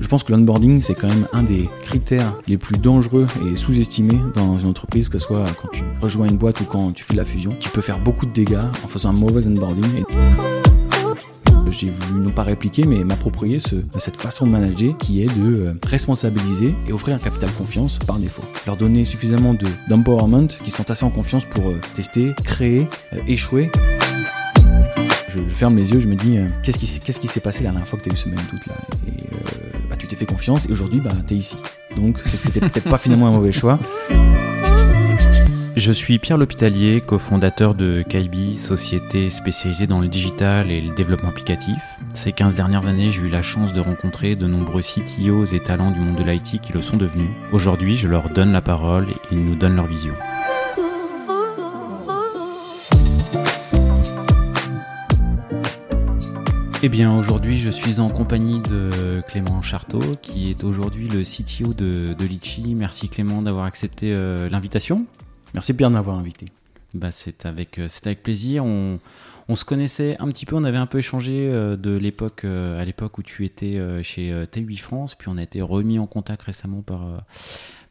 Je pense que l'onboarding, c'est quand même un des critères les plus dangereux et sous-estimés dans une entreprise, que ce soit quand tu rejoins une boîte ou quand tu fais la fusion. Tu peux faire beaucoup de dégâts en faisant un mauvais onboarding. J'ai voulu non pas répliquer, mais m'approprier cette façon de manager qui est de euh, responsabiliser et offrir un capital confiance par défaut. Leur donner suffisamment d'empowerment qui sont assez en confiance pour euh, tester, créer, euh, échouer. Je, ferme les yeux, je me dis, qu'est-ce qui s'est passé la dernière fois que tu as eu ce même doute là t'es fait confiance et aujourd'hui, bah, t'es ici. Donc, c'est que c'était peut-être pas finalement un mauvais choix. Je suis Pierre L'Hôpitalier, cofondateur de Kaibi, société spécialisée dans le digital et le développement applicatif. Ces 15 dernières années, j'ai eu la chance de rencontrer de nombreux CTOs et talents du monde de l'IT qui le sont devenus. Aujourd'hui, je leur donne la parole et ils nous donnent leur vision. Eh bien, aujourd'hui, je suis en compagnie de Clément Charteau, qui est aujourd'hui le CTO de, Litchi. Merci Clément d'avoir accepté euh, l'invitation. Merci Pierre d'avoir invité. Bah, c'est avec, euh, avec plaisir. On, on, se connaissait un petit peu, on avait un peu échangé euh, de l'époque, à l'époque où tu étais chez T8 France, puis on a été remis en contact récemment par,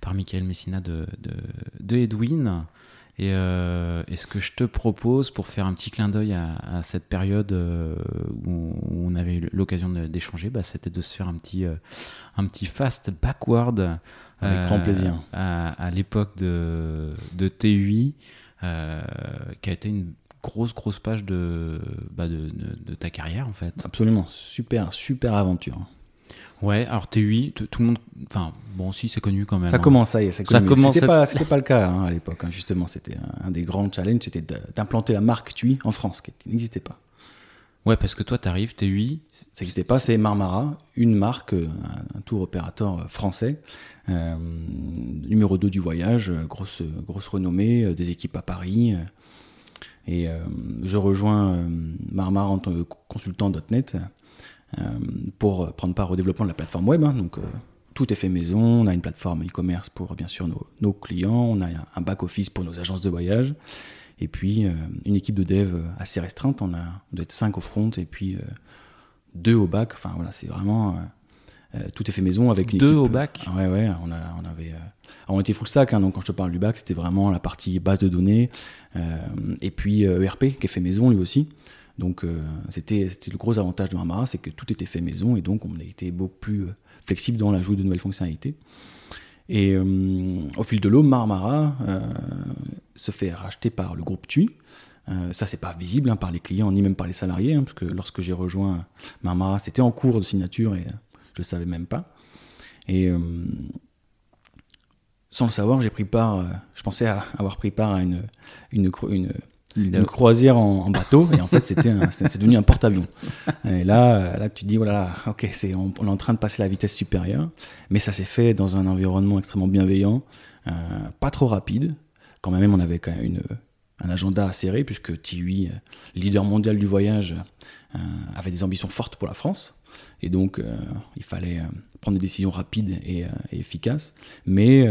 par Michael Messina de, de, de Edwin. Et, euh, ce que je te propose pour faire un petit clin d'œil à, cette période euh, où, on avait eu l'occasion d'échanger, bah, c'était de se faire un petit, euh, un petit fast backward. Avec grand plaisir. À, l'époque de, de TUI, qui a été une grosse, grosse page de, bah de, de, ta carrière en fait. Absolument, super, super aventure. Ouais, alors TUI, tout le monde. Enfin, bon, si, c'est connu quand même. Ça hein. commence, ça y est, ça, commence. C'était pas, pas le cas hein, à l'époque, hein, justement. C'était un, des grands challenges, c'était d'implanter la marque TUI en France, qui n'existait pas. Ouais, parce que toi, tu arrives, TUI. Ça n'existait pas, c'est Marmara, une marque, euh, un, tour opérateur euh, français, euh, numéro 2 du voyage, grosse, grosse renommée, des équipes à Paris. et je rejoins Marmara en tant que consultant .NET euh, pour prendre part au développement de la plateforme web. Hein. donc, euh, tout est fait maison. On a une plateforme e-commerce pour bien sûr nos, clients. On a un back-office pour nos agences de voyage. Et puis euh, une équipe de dev assez restreinte. On, a, on doit être 5 au front et puis deux au back. Enfin voilà, c'est vraiment. Tout est fait maison avec une Deux au back Ouais, ouais. On, a, on avait. on était full stack. Hein, donc quand je te parle du back, c'était vraiment la partie base de données. et puis ERP qui est fait maison lui aussi. Donc euh, c'était le gros avantage de Marmara, c'est que tout était fait maison et donc on a été beaucoup plus euh, flexible dans l'ajout de nouvelles fonctionnalités. Et euh, au fil de l'eau, Marmara se fait racheter par le groupe TUI. ça, c'est pas visible hein, par les clients ni même par les salariés, hein, parce que lorsque j'ai rejoint Marmara, c'était en cours de signature et je le savais même pas. Et sans le savoir, j'ai pris part, je pensais avoir pris part à une, une, une, une croisière en, bateau. Et en fait c'était c'est devenu un porte-avions. Et là là tu te dis voilà ok c'est on, est en train de passer la vitesse supérieure. Mais ça s'est fait dans un environnement extrêmement bienveillant euh, pas trop rapide. Quand même on avait quand même une, un agenda serré puisque TUI leader mondial du voyage euh, avait des ambitions fortes pour la France et donc euh, il fallait prendre des décisions rapides et, et efficaces. Mais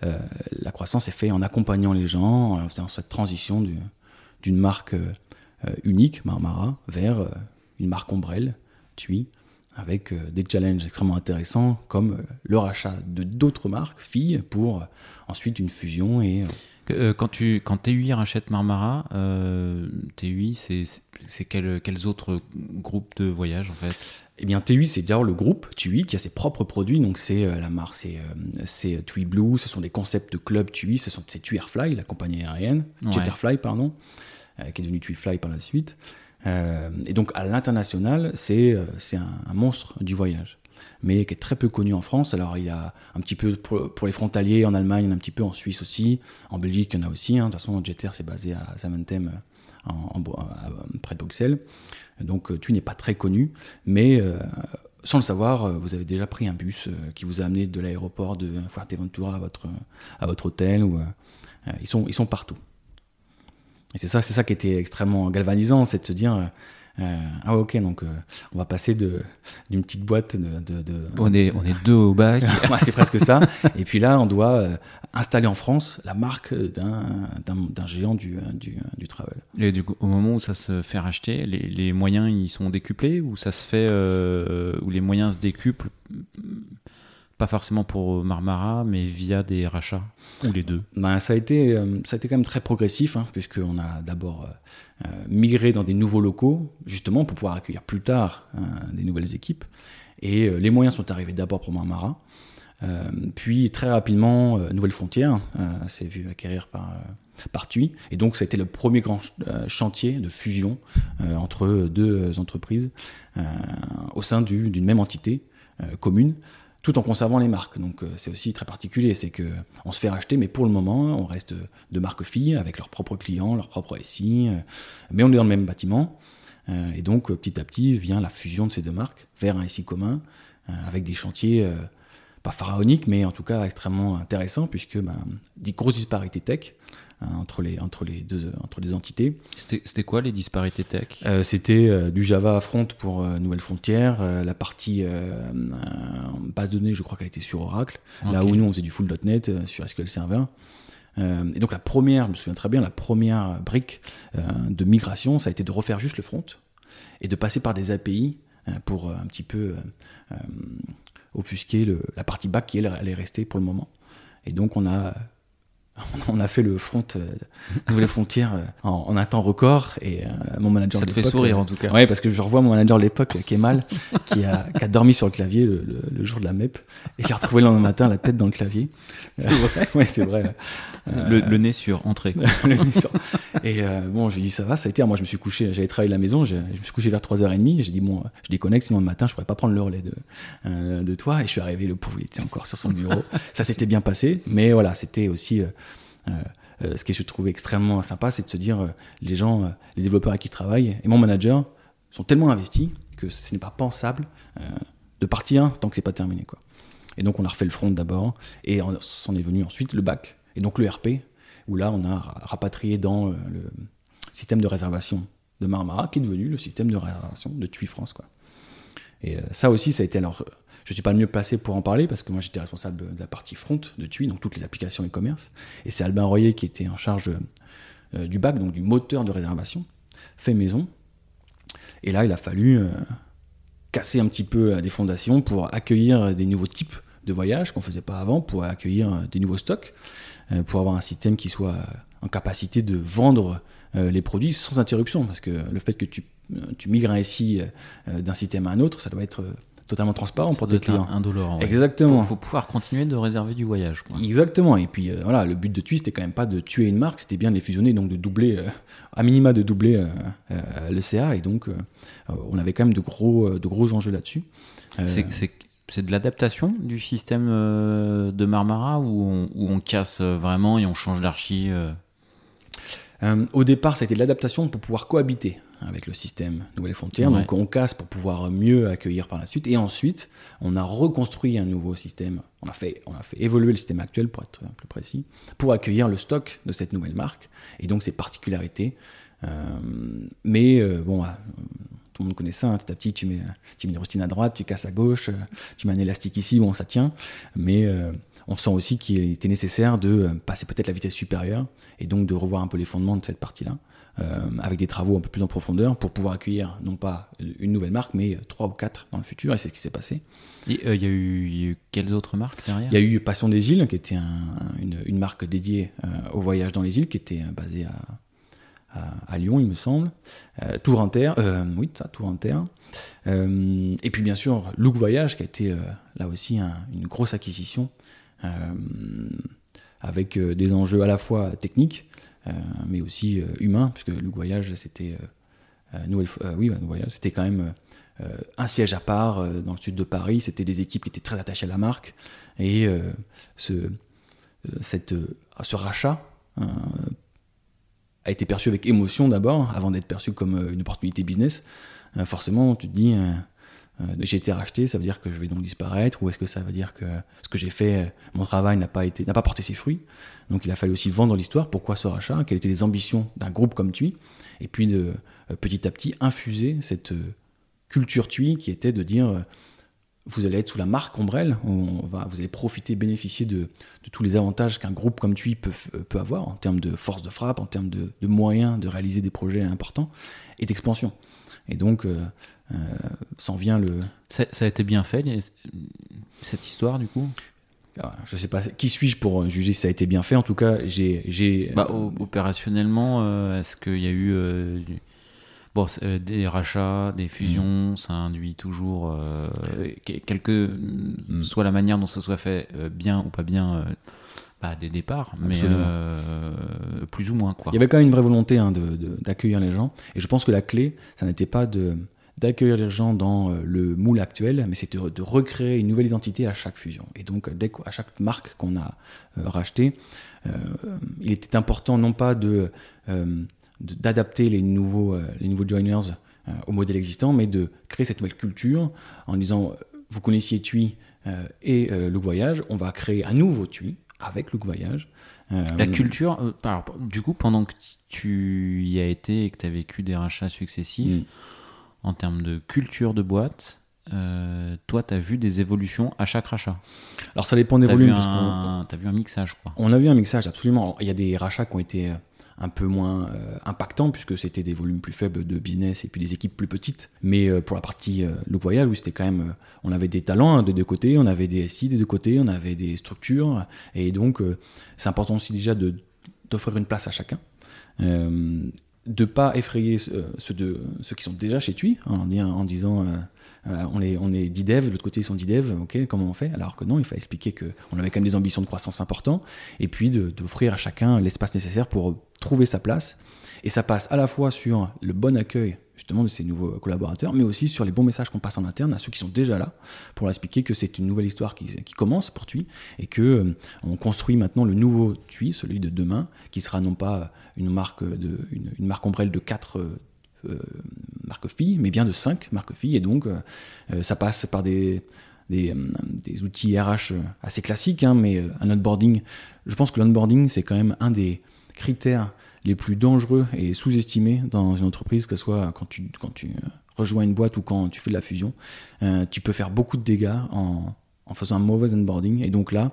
la croissance est faite en accompagnant les gens en faisant cette transition du, d'une marque euh, unique, Marmara, vers euh, une marque ombrelle, TUI, avec euh, des challenges extrêmement intéressants comme le rachat de d'autres marques, filles, pour ensuite une fusion et... quand, tu, quand TUI rachète Marmara, TUI, c'est quels autres groupes de voyage en fait? Eh bien, TUI, c'est d'ailleurs le groupe TUI qui a ses propres produits. Donc, c'est la marque, c'est TUI Blue, ce sont des concepts de club TUI, ce sont c'est TUI Airfly, la compagnie aérienne, Jetterfly, pardon. Euh, qui est devenu TuiFly par la suite. Euh, et donc à l'international, c'est euh, un, un, monstre du voyage, mais qui est très peu connu en France. Alors il y a un petit peu pour, les frontaliers en Allemagne, il y en a un petit peu en Suisse aussi, en Belgique il y en a aussi. Hein. De toute façon, Jeter c'est basé à Zaventem, en, près de Bruxelles. Donc tu n'es pas très connu, mais sans le savoir, vous avez déjà pris un bus qui vous a amené de l'aéroport de Fuerteventura à votre, à hôtel. Ou, ils, sont, ils sont partout. Et c'est ça, c'est ça qui était extrêmement galvanisant, c'est de se dire, ah ok, donc on va passer d'une petite boîte de... on, est, on est deux au bac. c'est presque ça. Et puis là, on doit installer en France la marque d'un géant du, du, du, travel. Et du coup, au moment où ça se fait racheter, les, les moyens ils sont décuplés ou ça se fait, où les moyens se décuplent pas forcément pour Marmara, mais via des rachats Ou les deux? Ben, ça, a été, euh, ça a été quand même très progressif, hein, puisqu'on a d'abord euh, euh, migré dans des nouveaux locaux, justement pour pouvoir accueillir plus tard des nouvelles équipes. Et les moyens sont arrivés d'abord pour Marmara, puis très rapidement, Nouvelle Frontière s'est vu acquérir par, par. Et donc, ça a été le premier grand chantier de fusion entre deux entreprises au sein d'une même entité commune tout en conservant les marques. Donc euh, c'est aussi très particulier, c'est que on se fait racheter, mais pour le moment, on reste de marques filles avec leurs propres clients, leurs propres SI, euh, mais on est dans le même bâtiment. Euh, et donc petit à petit vient la fusion de ces deux marques vers un SI commun, avec des chantiers pas pharaoniques, mais en tout cas extrêmement intéressants, puisque ben, des grosses disparités tech. Euh, entre, les, entre, les deux, entre les entités. C'était quoi les disparités tech? Euh, C'était euh, du Java Front pour Nouvelle Frontière, la partie base de données, je crois qu'elle était sur Oracle, là où nous on faisait du full.NET sur SQL Server. et donc la première, je me souviens très bien, la première brique de migration, ça a été de refaire juste le front et de passer par des API pour un petit peu offusquer le, la partie back qui elle, elle est restée pour le moment. Et donc on a on a fait le front euh, Nouvelle Frontière euh, en, un temps record et euh, mon manager ça te fait sourire en tout cas. oui parce que je revois mon manager de l'époque Kemal qui a, qui a dormi sur le clavier le, jour de la MEP et j'ai retrouvé le lendemain matin la tête dans le clavier. C'est vrai. Ouais c'est vrai le, nez sur entrée et bon je lui dis ça va ça a été moi je me suis couché j'avais travaillé à la maison je, me suis couché vers 3h30 j'ai dit bon je déconnecte sinon le matin je pourrais pas prendre le relais de, de toi et je suis arrivé le pauvre il était encore sur son bureau ça s'était bien passé mais voilà c'était aussi euh, euh, ce qui je trouve extrêmement sympa, c'est de se dire, euh, les gens, les développeurs à qui je travaille et mon manager sont tellement investis que ce n'est pas pensable de partir tant que c'est pas terminé. Quoi. Et donc on a refait le front d'abord, et on s'en est venu ensuite le bac, et donc le RP, où là on a rapatrié dans le système de réservation de Marmara, qui est devenu le système de réservation de TUI France. Quoi. Et ça aussi, ça a été alors je ne suis pas le mieux placé pour en parler parce que moi j'étais responsable de la partie front de TUI, donc toutes les applications e-commerce. Et c'est Albin Royer qui était en charge euh, du bac, donc du moteur de réservation, fait maison. Et là, il a fallu euh, casser un petit peu euh, des fondations pour accueillir des nouveaux types de voyages qu'on ne faisait pas avant, pour accueillir des nouveaux stocks, pour avoir un système qui soit en capacité de vendre les produits sans interruption. Parce que le fait que tu, tu migres un SI d'un système à un autre, ça doit être totalement transparent pour tes clients. Indolore. Exactement. Il faut, pouvoir continuer de réserver du voyage. Exactement. Et puis euh, voilà, le but de Twist c'était quand même pas de tuer une marque, c'était bien de les fusionner, donc de doubler, euh, à minima de doubler euh, le CA. Et donc on avait quand même de gros, de gros enjeux là-dessus. C'est de l'adaptation du système de Marmara où on, où on, casse vraiment et on change d'archi Au départ, c'était de l'adaptation pour pouvoir cohabiter avec le système Nouvelle Frontière. Donc on casse pour pouvoir mieux accueillir par la suite. Et ensuite, on a reconstruit un nouveau système. On a fait, on a fait évoluer le système actuel, pour être plus précis, pour accueillir le stock de cette nouvelle marque. Et donc ses particularités. Euh, mais euh, bon, euh, tout le monde connaît ça. Hein, petit à petit, tu mets, tu mets une rustine à droite, tu casses à gauche, tu mets un élastique ici, bon, ça tient. Mais on sent aussi qu'il était nécessaire de passer peut-être la vitesse supérieure et donc de revoir un peu les fondements de cette partie-là. Euh, avec des travaux un peu plus en profondeur pour pouvoir accueillir non pas une nouvelle marque, mais trois ou quatre dans le futur, et c'est ce qui s'est passé. Euh, il y, a eu quelles autres marques derrière? Il y a eu Passion des îles, qui était une, marque dédiée euh, au voyage dans les îles, qui était basée à, à, Lyon, il me semble. Tour Inter, oui, ça, Tour Inter. et puis bien sûr, Look Voyage, qui a été là aussi une grosse acquisition, avec des enjeux à la fois techniques, euh, mais aussi euh, humain, puisque le voyage, c'était euh, oui, c'était quand même un siège à part dans le sud de Paris. C'était des équipes qui étaient très attachées à la marque. Et ce, cette, ce rachat a été perçu avec émotion d'abord, avant d'être perçu comme une opportunité business. forcément, tu te dis, j'ai été racheté, ça veut dire que je vais donc disparaître, ou est-ce que ça veut dire que ce que j'ai fait, mon travail n'a pas été, n'a pas porté ses fruits? Donc il a fallu aussi vendre l'histoire. Pourquoi ce rachat? Quelles étaient les ambitions d'un groupe comme TUI? Et puis de petit à petit infuser cette culture TUI qui était de dire vous allez être sous la marque Ombrelle, on va, vous allez profiter, bénéficier de, tous les avantages qu'un groupe comme TUI peut, peut, avoir en termes de force de frappe, en termes de, moyens de réaliser des projets importants et d'expansion. Et donc, euh, euh, s'en vient le. Ça, a été bien fait, cette histoire, du coup? Ah, je sais pas qui suis-je pour juger si ça a été bien fait? En tout cas, j'ai. Bah, opérationnellement, euh, est-ce qu'il y a eu euh, des rachats, des fusions, mm. ça induit toujours euh, quelque mm. soit la manière dont ça soit fait, euh, bien ou pas bien. Bah, des départs, mais plus ou moins. Quoi. Il y avait quand même une vraie volonté hein, d'accueillir les gens. Et je pense que la clé, ça n'était pas de, d'accueillir les gens dans le moule actuel, mais c'était de, recréer une nouvelle identité à chaque fusion. Et donc, dès, à chaque marque qu'on a rachetée, il était important non pas de d'adapter les nouveaux, euh, les nouveaux joiners euh, au modèle existant, mais de créer cette nouvelle culture en disant, euh, vous connaissiez TUI et Look Voyage, on va créer un nouveau TUI avec Look Voyage. La culture, du coup, pendant que tu y as été et que tu as vécu des rachats successifs, mm. en termes de culture de boîte, toi, tu as vu des évolutions à chaque rachat? Alors, ça dépend des volumes. Tu as vu un mixage, quoi. On a vu un mixage, absolument. il y a des rachats qui ont été un peu moins euh, impactant puisque c'était des volumes plus faibles de business et puis des équipes plus petites. Mais euh, pour la partie euh, look voyage, c'était quand même, on avait des talents hein, des deux côtés, on avait des SI des deux côtés, on avait des structures et donc c'est important aussi déjà d'offrir une place à chacun. de pas effrayer ceux, de, ceux qui sont déjà chez TUI en, en disant on, est, on est 10 devs, de l'autre côté ils sont 10 devs, ok, comment on fait? Alors que non, il fallait expliquer qu'on avait quand même des ambitions de croissance importantes, et puis d'offrir à chacun l'espace nécessaire pour trouver sa place. Et ça passe à la fois sur le bon accueil justement de ces nouveaux collaborateurs, mais aussi sur les bons messages qu'on passe en interne à ceux qui sont déjà là, pour leur expliquer que c'est une nouvelle histoire qui, commence pour TUI, et que euh, on construit maintenant le nouveau TUI, celui de demain, qui sera non pas une marque, de, une, marque ombrelle de quatre euh, marques filles, mais bien de 5 marques filles. Et donc, euh, ça passe par des, des, outils RH assez classiques, hein, mais un onboarding, je pense que l'onboarding, c'est quand même un des critères les plus dangereux et sous-estimés dans une entreprise, que ce soit quand tu, tu rejoins une boîte ou quand tu fais de la fusion. tu peux faire beaucoup de dégâts en, faisant un mauvais onboarding. Et donc là,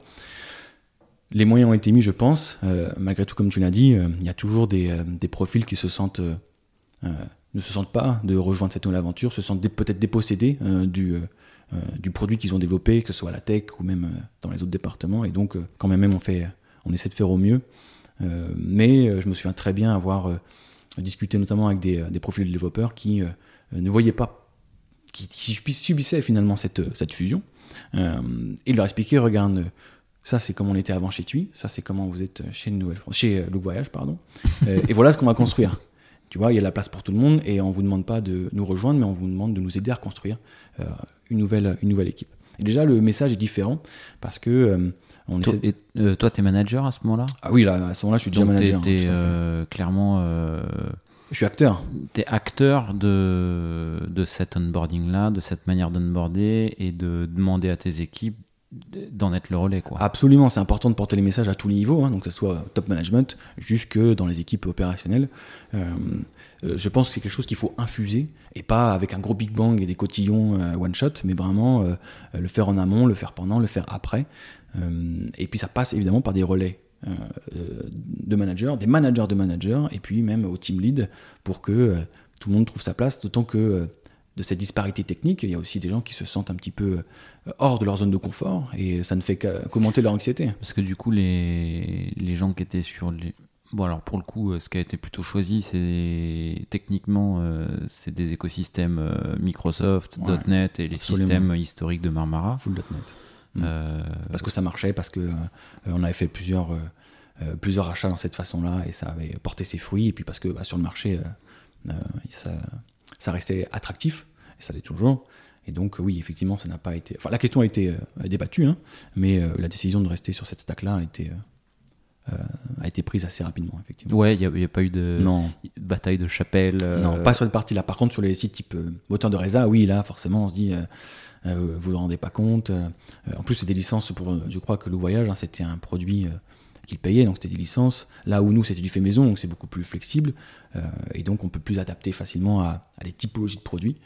les moyens ont été mis, je pense. malgré tout, comme tu l'as dit, il y a toujours des, profils qui se sentent euh, ne se sentent pas de rejoindre cette nouvelle aventure, se sentent peut-être dépossédés euh, du, euh, du produit qu'ils ont développé, que ce soit la tech ou même dans les autres départements. Et donc, quand même, on, fait, on essaie de faire au mieux. Mais je me souviens très bien avoir discuté notamment avec des, profils de développeurs qui ne voyaient pas, qui, subissaient finalement cette, fusion. et leur expliquer, regarde, ça c'est comme on était avant chez TUI, ça c'est comment vous êtes chez Nouvelle chez Look Voyage, pardon. et voilà ce qu'on va construire. Tu vois, il y a la place pour tout le monde et on ne vous demande pas de nous rejoindre, mais on vous demande de nous aider à construire euh, une, nouvelle, une nouvelle équipe. Et déjà, le message est différent parce que euh, on toi, euh, toi, tu es manager à ce moment-là? Ah oui, là, à ce moment-là, je suis déjà manager. Tu es, clairement. je suis acteur. Tu es acteur de, de cet onboarding-là, de cette manière d'onboarder et de demander à tes équipes d'en être le relais. Quoi. Absolument, c'est important de porter les messages à tous les niveaux, hein, donc que ce soit top management jusque dans les équipes opérationnelles. Euh, euh, je pense que c'est quelque chose qu'il faut infuser et pas avec un gros big bang et des cotillons euh, one shot, mais vraiment le faire en amont, le faire pendant, le faire après. Et puis ça passe évidemment par des relais de managers, des managers de managers, et puis même au team lead pour que tout le monde trouve sa place, d'autant que de cette disparité technique, il y a aussi des gens qui se sentent un petit peu euh, hors de leur zone de confort et ça ne fait qu'augmenter leur anxiété. Parce que du coup, les, les gens qui étaient sur les. Bon, alors pour le coup, euh, ce qui a été plutôt choisi, c'est techniquement, euh, c'est des écosystèmes Microsoft, .NET et les systèmes historiques de Marmara. Full .NET. Mm. Parce que ça marchait, parce que on avait fait plusieurs, plusieurs achats dans cette façon-là et ça avait porté ses fruits. Et puis parce que bah, sur le marché, ça, ça restait attractif, et ça l'est toujours. Et donc, oui, effectivement, ça n'a pas été. Enfin, la question a été euh, débattue, hein, mais euh, la décision de rester sur cette stack-là a été a été prise assez rapidement, effectivement. Ouais, il n'y a, pas eu de bataille de chapelle. Non, pas sur cette partie-là. Par contre, sur les sites type moteur de Reza, oui, là, forcément, on se dit, vous vous rendez pas compte. en plus, c'est des licences pour, je crois que le voyage, hein, c'était un produit qu'ils payaient, donc c'était des licences. Là où nous, c'était du fait maison, donc c'est beaucoup plus flexible, euh, et donc on peut plus adapter facilement à, des typologies de produits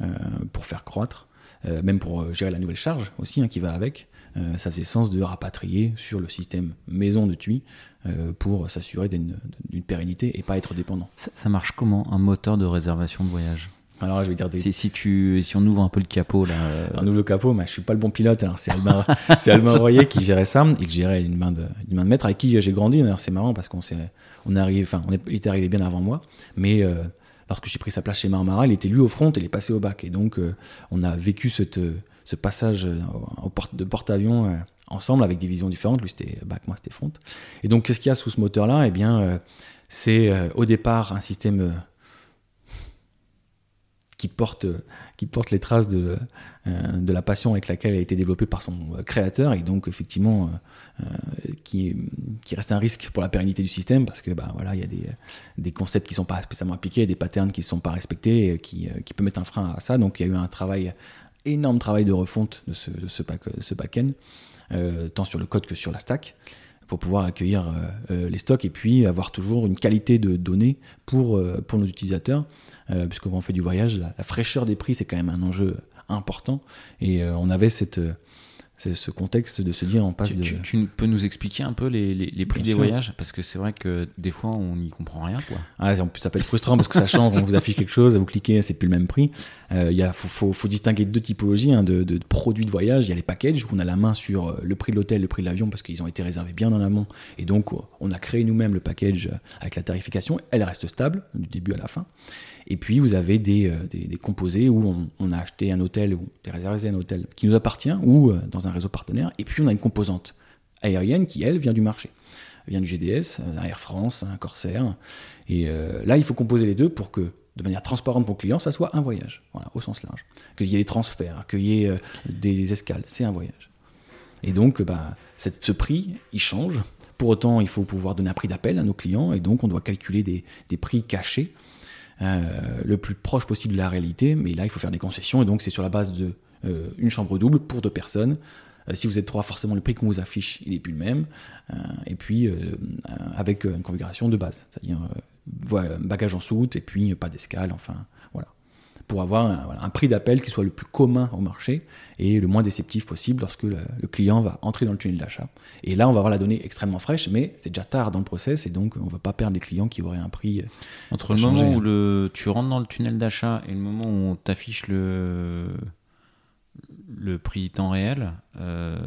euh, pour faire croître, euh, même pour gérer la nouvelle charge aussi hein, qui va avec. ça faisait sens de rapatrier sur le système maison de TUI pour s'assurer d'une pérennité et pas être dépendant. ça marche comment un moteur de réservation de voyage? Alors je vais dire si, tu, si on ouvre un peu le capot là. Euh, ouvre le capot, mais je suis pas le bon pilote. Alors c'est Albin, c'est Albin Royer qui gérait ça et qui gérait une main de, une main de maître avec qui j'ai grandi. D'ailleurs c'est marrant parce qu'on s'est, on est arrivé, enfin on est, il était arrivé bien avant moi, mais euh, lorsque j'ai pris sa place chez Marmara, il était lui au front et il est passé au bac. Et donc euh, on a vécu cette, ce passage au porte, de porte-avions ensemble avec des visions différentes. Lui c'était bac, moi c'était front. Et donc qu'est-ce qu'il y a sous ce moteur là Eh bien c'est au départ un système qui porte, qui porte les traces de, euh, de la passion avec laquelle elle a été développée par son créateur et donc effectivement euh, euh, qui, qui reste un risque pour la pérennité du système parce que bah, voilà, il y a des, des concepts qui ne sont pas spécialement appliqués, des patterns qui ne sont pas respectés, qui, qui peuvent mettre un frein à ça. Donc il y a eu un travail, énorme travail de refonte de ce, de ce back-end, tant sur le code que sur la stack pour pouvoir accueillir les stocks et puis avoir toujours une qualité de données pour, pour nos utilisateurs euh, puisque fait du voyage, la, fraîcheur des prix, c'est quand même un enjeu important. Et euh, on avait cette c'est ce contexte de se dire on passe tu, de. Tu, peux nous expliquer un peu les, les, prix des voyages? Parce que c'est vrai que des fois on n'y comprend rien. Quoi. Ah, en plus, ça peut être frustrant parce que ça change, on vous affiche quelque chose, vous cliquez, c'est plus le même prix. Il euh, faut, faut, faut, distinguer deux typologies hein, de, de, produits de voyage. Il y a les packages où on a la main sur le prix de l'hôtel, le prix de l'avion parce qu'ils ont été réservés bien en amont. Et donc on a créé nous-mêmes le package avec la tarification. Elle reste stable du début à la fin. Et puis vous avez des, euh, des, composés où on, a acheté un hôtel ou des réservé un hôtel qui nous appartient ou euh, dans un réseau partenaire. Et puis on a une composante aérienne qui, elle, vient du marché. Vient du GDS, un Air France, un Corsair. Et euh, là, il faut composer les deux pour que, de manière transparente pour le client, ça soit un voyage, voilà, au sens large. Qu'il y ait des transferts, qu'il y ait des escales, c'est un voyage. Et donc, bah, ce prix, il change. Pour autant, il faut pouvoir donner un prix d'appel à nos clients, et donc on doit calculer des, des prix cachés euh, le plus proche possible de la réalité, mais là il faut faire des concessions et donc c'est sur la base de euh, une chambre double pour deux personnes. Euh, si vous êtes trois, forcément le prix qu'on vous affiche il n'est plus le même. et puis avec une configuration de base, c'est-à-dire bagage en soute et puis pas d'escale, enfin pour avoir un, prix d'appel qui soit le plus commun au marché et le moins déceptif possible lorsque le, client va entrer dans le tunnel d'achat. Et là, on va avoir la donnée extrêmement fraîche, mais c'est déjà tard dans le process et donc on ne va pas perdre les clients qui auraient un prix. Euh, Entre le moment où le, tu rentres dans le tunnel d'achat et le moment où on t'affiche le, le prix temps réel, euh,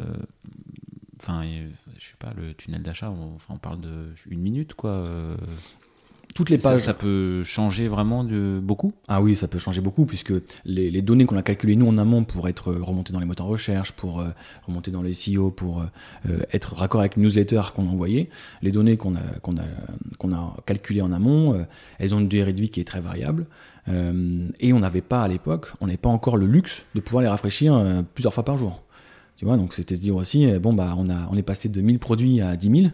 enfin, je sais pas, le tunnel d'achat, on, enfin, on parle de une minute, quoi. Euh toutes les pages. Ça, peut changer vraiment de beaucoup? Ah oui, ça peut changer beaucoup, puisque les, données qu'on a calculées nous en amont pour être remontées dans les moteurs de recherche, pour euh, remonter dans les SEO, pour euh, être raccord avec le newsletter qu'on a envoyé, les données qu'on a, qu'on a, qu'on a calculées en amont, euh, elles ont une durée de vie qui est très variable. Et on n'avait pas à l'époque, on n'avait pas encore le luxe de pouvoir les rafraîchir plusieurs fois par jour. Tu vois, donc c'était se dire aussi, bon, bah, on, a, on est passé de 1000 produits à 10 000.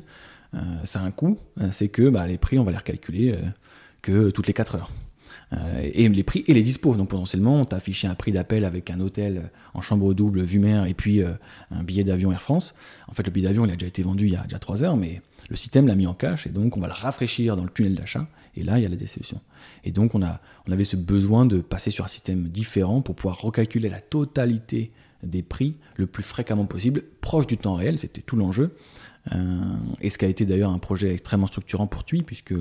Euh, ça a un coût, euh, c'est que bah, les prix, on va les recalculer euh, que toutes les 4 heures. Et les prix et les dispos. Donc potentiellement, on t'a affiché un prix d'appel avec un hôtel en chambre double, vue mer, et puis un billet d'avion Air France. En fait, le billet d'avion, il a déjà été vendu il y a déjà 3 heures, mais le système l'a mis en cache, et donc on va le rafraîchir dans le tunnel d'achat, et là, il y a la déception. Et donc, on, a, on avait ce besoin de passer sur un système différent pour pouvoir recalculer la totalité des prix le plus fréquemment possible, proche du temps réel, c'était tout l'enjeu. Euh, et ce qui a été d'ailleurs un projet extrêmement structurant pour TUI, puisque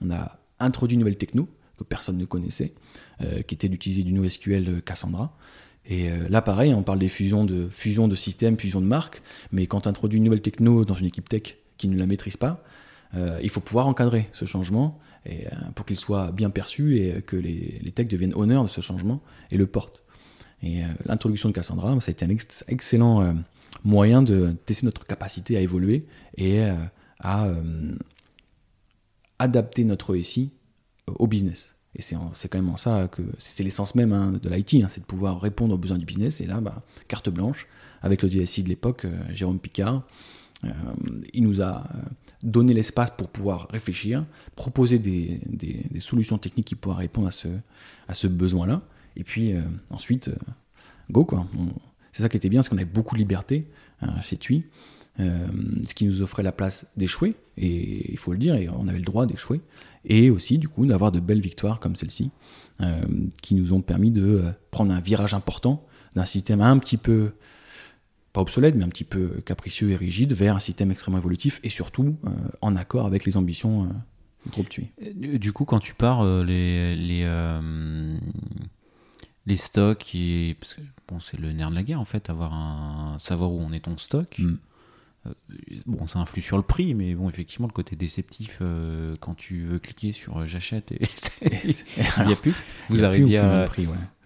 on a introduit une nouvelle techno que personne ne connaissait, euh, qui était d'utiliser du NoSQL Cassandra. Et euh, là, pareil, on parle des fusions de, fusion de systèmes, fusion de marques, mais quand tu introduis une nouvelle techno dans une équipe tech qui ne la maîtrise pas, il faut pouvoir encadrer ce changement et, pour qu'il soit bien perçu et que les, les techs deviennent honneurs de ce changement et le portent. Et l'introduction de Cassandra, ça a été un excellent moyen de tester notre capacité à évoluer et euh, à euh, adapter notre SI au business. Et c'est quand même en ça que c'est l'essence même hein, de l'IT, hein, c'est de pouvoir répondre aux besoins du business. Et là, bah, carte blanche, avec le DSI de l'époque, euh, Jérôme Picard, il nous a donné l'espace pour pouvoir réfléchir, proposer des, solutions techniques qui pourraient répondre à ce, à ce besoin-là. Et puis ensuite, go quoi. C'est ça qui était bien, parce qu'on avait beaucoup de liberté chez TUI. Euh, ce qui nous offrait la place d'échouer, et il faut le dire, et on avait le droit d'échouer, et aussi du coup d'avoir de belles victoires comme celle-ci, euh, qui nous ont permis de euh, prendre un virage important d'un système un petit peu, pas obsolète, mais un petit peu capricieux et rigide, vers un système extrêmement évolutif, et surtout en accord avec les ambitions du groupe TUI. Du coup, quand tu pars, les... les les stocks, et, parce que bon, c'est le nerf de la guerre en fait, avoir un savoir où on est ton stock. Mm. Euh, bon, ça influe sur le prix, mais bon, effectivement, le côté déceptif, euh, quand tu veux cliquer sur euh, j'achète, et il n'y a plus. Vous arriviez à,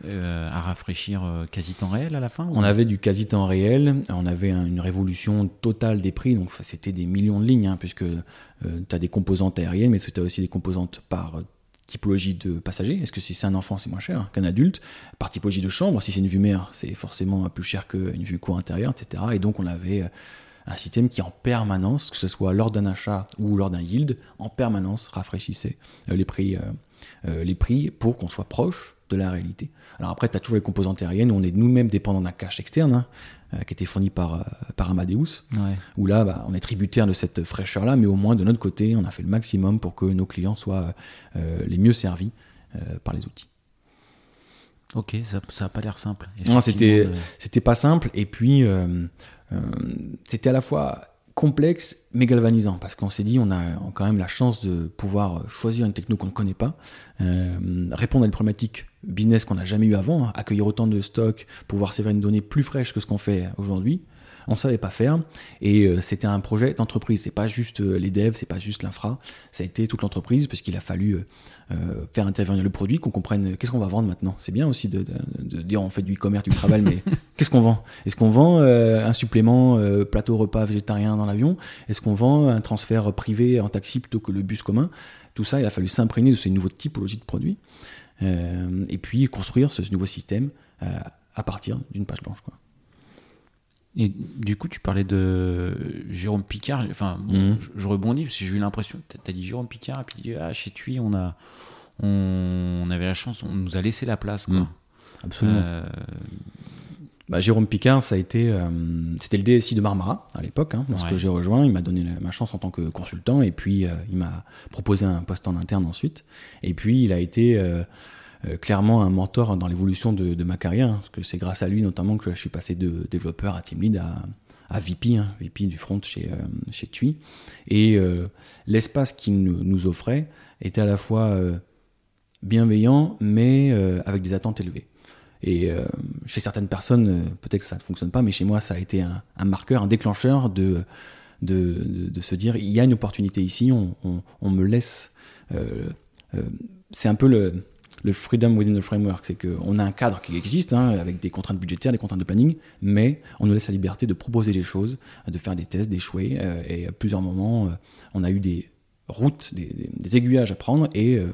à, rafraîchir quasi temps réel à la fin On avait du quasi temps réel, on avait une révolution totale des prix, donc c'était des millions de lignes, hein, puisque tu as des composantes aériennes, mais tu as aussi des composantes par typologie de passagers. Est-ce que si c'est un enfant, c'est moins cher qu'un adulte? Par typologie de chambre, si c'est une vue mer, c'est forcément plus cher qu'une vue cour intérieure, etc. Et donc on avait un système qui en permanence, que ce soit lors d'un achat ou lors d'un yield, en permanence rafraîchissait euh, les prix, euh, euh, les prix pour qu'on soit proche de la réalité. Alors après, tu as toujours les composantes aériennes où on est nous-mêmes dépendants d'un cache externe hein, qui était fourni par, par Amadeus, où là, bah, on est tributaire de cette fraîcheur-là, mais au moins de notre côté, on a fait le maximum pour que nos clients soient les mieux servis par les outils. Ok, ça n'a pas l'air simple. Non, c'était, c'était pas simple. Et puis, euh, c'était à la fois complexe mais galvanisant parce qu'on s'est dit on a quand même la chance de pouvoir choisir une techno qu'on ne connaît pas, euh, répondre à une problématique business qu'on n'a jamais eu avant, hein, accueillir autant de stocks, pouvoir servir une donnée plus fraîche que ce qu'on fait aujourd'hui on savait pas faire et euh, c'était un projet d'entreprise. C'est pas juste euh, les devs, c'est pas juste l'infra, ça a été toute l'entreprise parce qu'il a fallu euh, faire intervenir le produit, qu'on comprenne qu'est-ce qu'on va vendre maintenant. C'est bien aussi de, dire on fait du e-commerce, du travail, mais qu'est-ce qu'on vend? Est-ce qu'on vend un supplément plateau repas végétarien dans l'avion? Est-ce qu'on vend un transfert privé en taxi plutôt que le bus commun? Tout ça, il a fallu s'imprégner de ces nouveaux typologies de produits et puis construire ce, nouveau système à partir d'une page blanche. Quoi. Et du coup, tu parlais de Jérôme Picard. Enfin, mhm. je, rebondis parce que j'ai eu l'impression. Tu as dit Jérôme Picard, et puis ah, chez TUI, on, a, on, avait la chance, on nous a laissé la place. Quoi. Mhm. Absolument. Euh, bah, Jérôme Picard, ça a été, euh, c'était le DSI de Marmara à l'époque, hein, lorsque j'ai rejoint. Il m'a donné ma chance en tant que consultant et puis euh, il m'a proposé un poste en interne ensuite. Et puis il a été clairement un mentor dans l'évolution de, ma carrière, hein, parce que c'est grâce à lui notamment que je suis passé de développeur à team lead à, à VP, hein, VP du front chez, euh, chez TUI. Et euh, l'espace qu'il nous, offrait était à la fois bienveillant, mais avec des attentes élevées. Et chez certaines personnes, peut-être que ça ne fonctionne pas, mais chez moi, ça a été un, marqueur, un déclencheur de, de, de, se dire il y a une opportunité ici, on me laisse. c'est un peu le, le freedom within the framework, c'est qu'on a un cadre qui existe, hein, avec des contraintes budgétaires, des contraintes de planning, mais on nous laisse la liberté de proposer des choses, de faire des tests, d'échouer, euh, et à plusieurs moments, euh, on a eu des routes, des, aiguillages à prendre, et euh,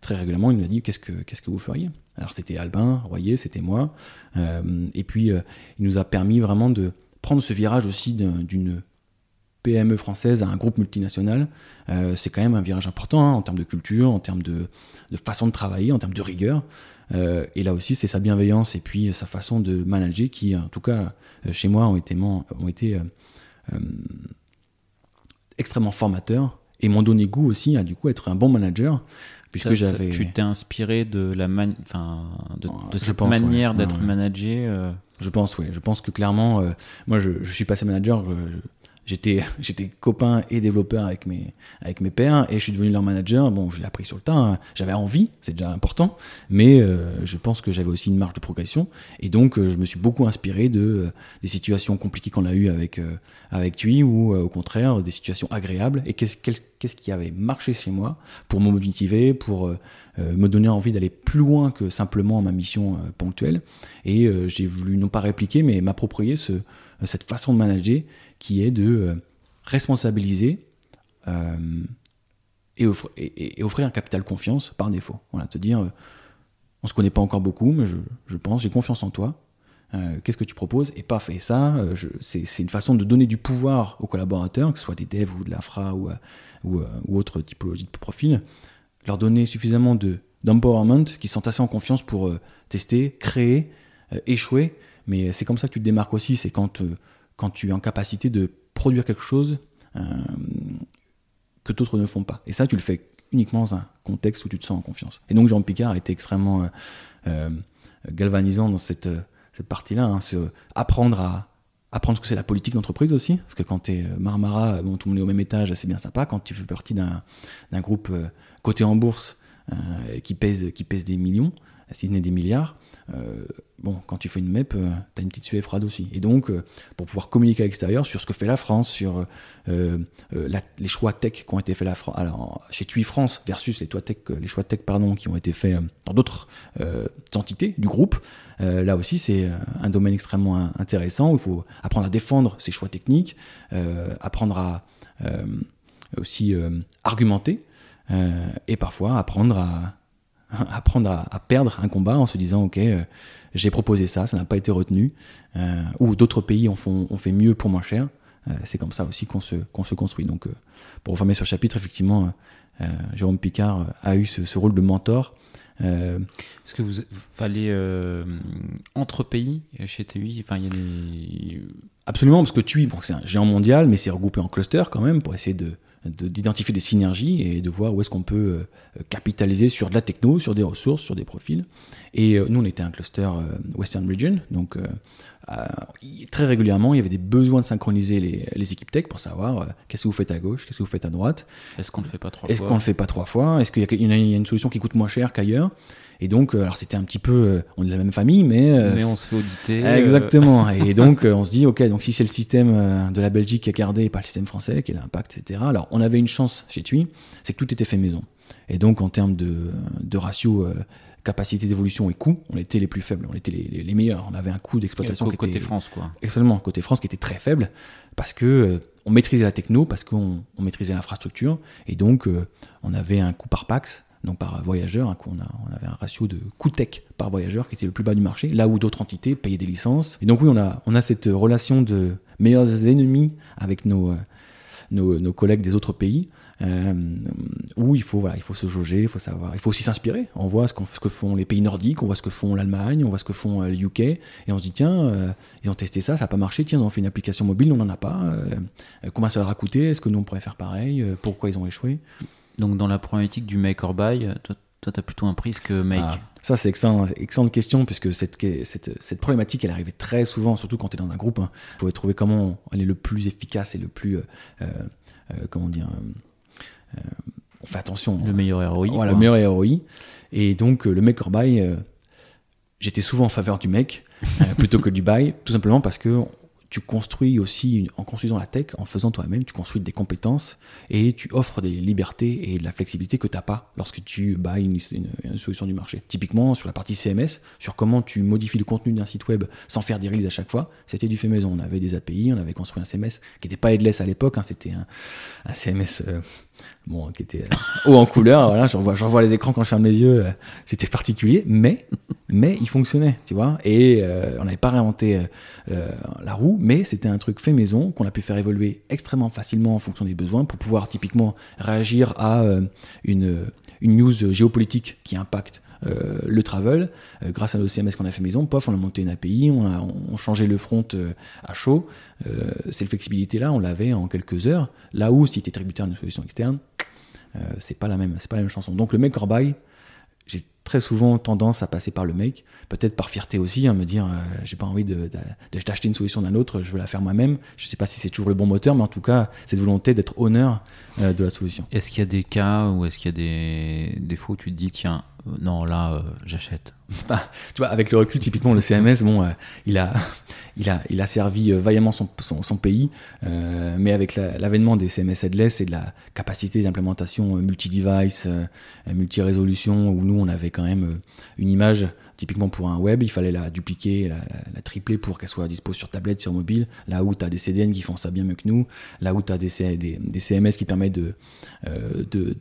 très régulièrement, il nous a dit qu'est-ce que, qu'est-ce que vous feriez? Alors c'était Albin, Royer, c'était moi, et puis il nous a permis vraiment de prendre ce virage aussi d'une PME française à un groupe multinational, euh, c'est quand même un virage important hein, en termes de culture, en termes de, façon de travailler, en termes de rigueur. Euh, et là aussi, c'est sa bienveillance et puis sa façon de manager qui, en tout cas, euh, chez moi, ont été, ont été extrêmement formateurs et m'ont donné goût aussi à du coup être un bon manager. Puisque j'avais... Tu t'es inspiré de, la de, de cette manière d'être manager Je pense, oui. Je pense que clairement, moi, je, je, suis passé manager j'étais copain et développeur avec mes avec pairs et je suis devenu leur manager. Bon je l'ai appris sur le temps hein. j'avais envie c'est déjà important mais euh, je pense que j'avais aussi une marge de progression et donc euh, je me suis beaucoup inspiré de euh, des situations compliquées qu'on a eues avec avec TUI ou au contraire des situations agréables. Et qu'est-ce qu'est-ce qui avait marché chez moi pour me motiver pour me donner envie d'aller plus loin que simplement ma mission ponctuelle? Et j'ai voulu non pas répliquer mais m'approprier ce cette façon de manager qui est de euh, responsabiliser euh, et, offrir un capital confiance par défaut. Voilà, te dire, euh, on se connaît pas encore beaucoup, mais je, pense, j'ai confiance en toi. qu'est-ce que tu proposes? Et paf, et ça, c'est une façon de donner du pouvoir aux collaborateurs, que ce soit des devs ou de l'infra ou, ou, ou autre typologie de profil, leur donner suffisamment d'empowerment qui sont assez en confiance pour tester, créer, échouer. Mais c'est comme ça que tu te démarques aussi, c'est quand, quand tu es en capacité de produire quelque chose que d'autres ne font pas. Et ça, tu le fais uniquement dans un contexte où tu te sens en confiance. Et donc Jean Picard a été extrêmement euh, euh, galvanisant dans cette, euh, cette partie-là, hein, apprendre à apprendre ce que c'est la politique d'entreprise aussi, parce que quand tu es Marmara, bon, tout le monde est au même étage, c'est bien sympa, quand tu fais partie d'un groupe coté en bourse qui, pèse, qui pèse des millions, si ce n'est des milliards, euh, bon, quand tu fais une MEP, euh, tu as une petite suée froide aussi. Et donc, euh, pour pouvoir communiquer à l'extérieur sur ce que fait la France, sur les choix tech qui ont été faits chez TUI France versus les, tech, les choix tech pardon, qui ont été faits dans d'autres entités du groupe, là aussi, c'est un domaine extrêmement intéressant où il faut apprendre à défendre ses choix techniques, apprendre à aussi argumenter et parfois apprendre à apprendre à, perdre un combat en se disant ok euh, j'ai proposé ça ça n'a pas été retenu euh, ou d'autres pays ont, font, ont, fait mieux pour moins cher. Euh, c'est comme ça aussi qu'on se, qu'on se construit. Donc pour refermer sur le chapitre effectivement Jérôme Picard a eu ce, rôle de mentor. Est-ce que vous fallait entre pays chez TUI enfin, y a des... Absolument, parce que TUI, bon, c'est un géant mondial, mais c'est regroupé en clusters quand même pour essayer de, d'identifier des synergies et de voir où est-ce qu'on peut euh, capitaliser sur de la techno, sur des ressources, sur des profils. Et euh, nous, on était un cluster euh, Western Region, donc très régulièrement, il y avait des besoins de synchroniser les, équipes tech pour savoir qu'est-ce que vous faites à gauche, qu'est-ce que vous faites à droite. Est-ce qu'on ne le fait pas trois fois Est-ce qu'on le fait pas trois fois? Est-ce qu'il y, a une solution qui coûte moins cher qu'ailleurs? Et donc, alors c'était un petit peu, on est de la même famille, mais mais on se fait auditer. Exactement. et donc, on se dit, ok, donc si c'est le système de la Belgique qui a gardé et pas le système français, quel impact, etc. Alors, on avait une chance chez TUI, c'est que tout était fait maison. Et donc, en termes de, de ratio euh, capacité d'évolution et coût, on était les plus faibles, on était les, les, meilleurs. On avait un coût d'exploitation qui côté France, quoi. Exactement, côté France qui était très faible parce que euh, on maîtrisait la techno, parce qu'on on maîtrisait l'infrastructure, et donc euh, on avait un coût par pax, donc par voyageur, on, a, on, avait un ratio de coût tech par voyageur qui était le plus bas du marché, là où d'autres entités payaient des licences. Et donc oui, on a, cette relation de meilleurs ennemis avec nos, nos collègues des autres pays. Euh, où il faut, se jauger, il faut savoir, il faut aussi s'inspirer. On voit ce, que font les pays nordiques, on voit ce que font l'Allemagne, on voit ce que font euh, le UK, et on se dit tiens, euh, ils ont testé ça, ça n'a pas marché, tiens, ils ont fait une application mobile, on n'en a pas. comment ça leur a coûté Est-ce que nous on pourrait faire pareil Pourquoi ils ont échoué? Donc dans la problématique du make or buy, toi, tu as plutôt un prix que make. Ah, ça, c'est excellent, excellente question, puisque cette, cette, cette, problématique, elle arrivait très souvent, surtout quand tu es dans un groupe. Hein. Il faut trouver comment elle est le plus efficace et le plus. comment dire euh, on fait attention. Le meilleur ROI. Voilà, le meilleur ROI. Et donc, euh, le make or buy, euh, j'étais souvent en faveur du make plutôt que du buy, tout simplement parce que tu construis aussi, en construisant la tech, en faisant toi-même, tu construis des compétences et tu offres des libertés et de la flexibilité que tu n'as pas lorsque tu buys une, solution du marché. Typiquement, sur la partie CMS, sur comment tu modifies le contenu d'un site web sans faire des reels à chaque fois, c'était du fait maison. On avait des API, on avait construit un CMS qui n'était pas headless à l'époque, hein, c'était un, CMS bon, qui était haut en couleur. Voilà, j'en vois, vois, les écrans quand je ferme les yeux. Euh, c'était particulier, mais, mais il fonctionnait, tu vois. Et euh, on n'avait pas réinventé euh, la roue, mais c'était un truc fait maison qu'on a pu faire évoluer extrêmement facilement en fonction des besoins pour pouvoir typiquement réagir à une, une news géopolitique qui impacte euh, le travel, euh, grâce à nos CMS qu'on a fait maison, pof, on a monté une API, on a changé le front euh, à chaud. cette flexibilité-là, on l'avait en quelques heures. Là où, si tu es tributaire d'une solution externe, c'est pas la même, c'est pas la même chanson. Donc le or buy, j'ai très souvent tendance à passer par le make, peut-être par fierté aussi, à me dire j'ai pas envie de, d'acheter une solution d'un autre, je veux la faire moi-même. Je sais pas si c'est toujours le bon moteur, mais en tout cas, cette volonté d'être honneur de la solution. Est-ce qu'il y a des cas où est-ce qu'il y a des défauts où tu te dis tiens, non, là, euh, j'achète? Bah, tu vois, avec le recul, typiquement, le CMS, bon, euh, il, a, il, a, il a servi euh, vaillamment son, son, pays, mais avec l'avènement des CMS headless et de la capacité d'implémentation multi-device, multi-résolution, où nous, on avait quand même une image, typiquement pour un web, il fallait la dupliquer, la, tripler pour qu'elle soit dispo sur tablette, sur mobile, là où tu as des CDN qui font ça bien mieux que nous, là où tu as des, des, CMS qui permettent de, de,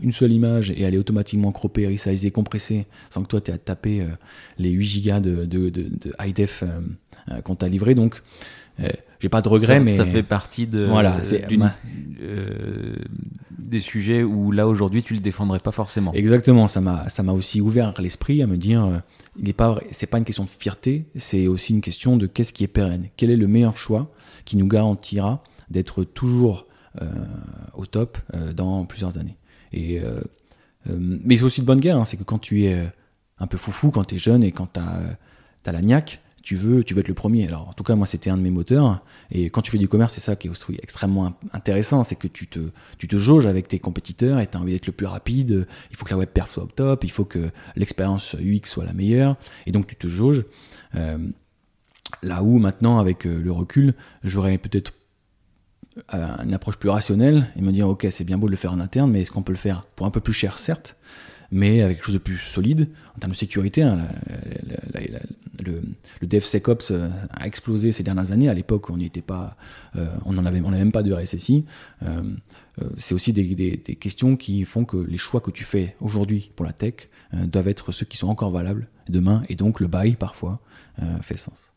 une seule image et aller automatiquement cropper résérialiser, compresser, sans que toi tu aies à taper les 8 gigas de, de, de, de high def qu'on t'a livré. Donc, j'ai pas de regrets, mais ça fait partie de voilà, euh, des sujets où là aujourd'hui tu le défendrais pas forcément. Exactement, ça m'a ça m'a aussi ouvert l'esprit à me dire euh, il n'est pas c'est pas une question de fierté, c'est aussi une question de qu'est-ce qui est pérenne, quel est le meilleur choix qui nous garantira d'être toujours euh, au top dans plusieurs années? Et mais c'est aussi de bonne guerre, hein, c'est que quand tu es un peu foufou, quand tu es jeune et quand tu as, as la niaque, tu veux, tu veux être le premier. Alors, en tout cas, moi, c'était un de mes moteurs. Et quand tu fais du commerce, c'est ça qui est extrêmement intéressant, c'est que tu te, tu te jauges avec tes compétiteurs et tu as envie d'être le plus rapide. Il faut que la web perf soit au top, il faut que l'expérience UX soit la meilleure. Et donc, tu te jauges. Euh, là où maintenant, avec euh, le recul, j'aurais peut-être euh, une approche plus rationnelle et me dire, ok, c'est bien beau de le faire en interne, mais est-ce qu'on peut le faire pour un peu plus cher, certes, mais avec quelque chose de plus solide en termes de sécurité. Hein, le, le DevSecOps euh, a explosé ces dernières années. À l'époque, on n'y était pas, euh, on n'en avait, même pas de RSSI. Euh, c'est aussi des, questions qui font que les choix que tu fais aujourd'hui pour la tech doivent être ceux qui sont encore valables demain, et donc le buy parfois fait sens.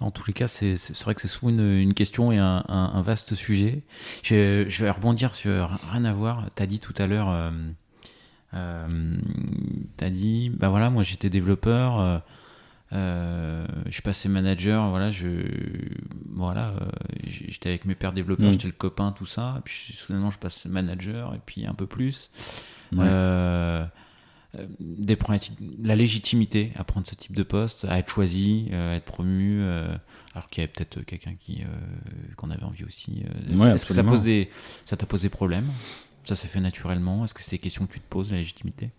En tous les cas, c'est vrai que c'est souvent une, question et un, vaste sujet. Je, vais rebondir sur rien à voir. Tu as dit tout à l'heure euh, tu as dit, bah voilà, moi j'étais développeur, euh, euh, je suis passé manager, voilà, je, voilà, j'étais avec mes pères développeurs, mm. j'étais le copain, tout ça, et puis soudainement je passe manager, et puis un peu plus. des problématiques, la légitimité à prendre ce type de poste, à être choisi, à être promu, alors qu'il y avait peut-être quelqu'un qui qu'on avait envie aussi. Est-ce que ça pose des, ça t'a posé problème? Ça s'est fait naturellement Est-ce que c'est des questions que tu te poses, la légitimité?